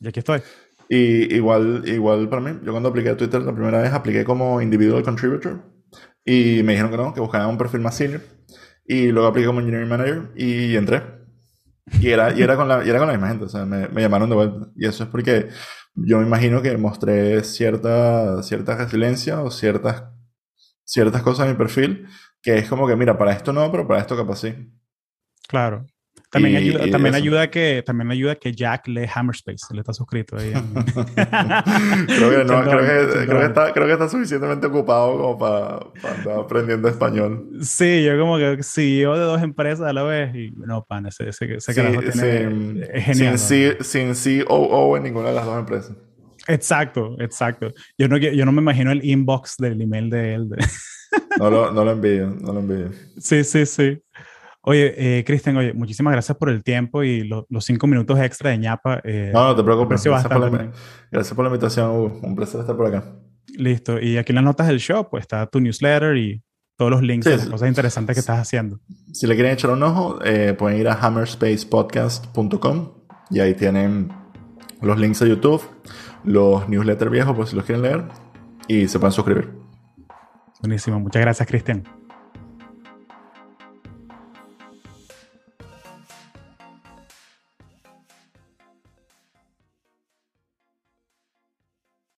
y aquí estoy. Y igual, igual para mí, yo cuando apliqué a Twitter la primera vez apliqué como individual contributor y me dijeron que no, que buscaban un perfil más senior. Y luego apliqué como engineering manager y entré. Y era, y era, con, la, y era con la misma gente, o sea, me, me, llamaron de vuelta. Y eso es porque yo me imagino que mostré cierta, cierta resiliencia o ciertas, ciertas cosas en mi perfil que es como que, mira, para esto no, pero para esto capaz sí. Claro. También, ayuda, también ayuda que también ayuda que Jack lee Hammerspace, él está suscrito ahí. [laughs] creo, que no, creo, que, creo, que está, creo que está suficientemente ocupado como para, para estar aprendiendo español. Sí, yo como que CEO de dos empresas a la vez y no, pan, ese, ese, ese sí, carajo tiene, es genial. Sin, sin COO en ninguna de las dos empresas. Exacto, exacto. Yo no, yo no me imagino el inbox del email de él. no, lo, no lo envío, no lo envío. [laughs] Sí, sí, sí. Oye, eh, Cristian, oye, muchísimas gracias por el tiempo y los cinco minutos extra de ñapa. Eh, no, no te preocupes. Gracias por, la, gracias por, la, invitación, Hugo. Un placer estar por acá. Listo. Y aquí en las notas del show, pues está tu newsletter y todos los links sí, las cosas interesantes que estás haciendo. Si le quieren echar un ojo, eh, pueden ir a hammerspacepodcast.com y ahí tienen los links a YouTube, los newsletters viejos por si los quieren leer y se pueden suscribir. Buenísimo. Muchas gracias, Cristian.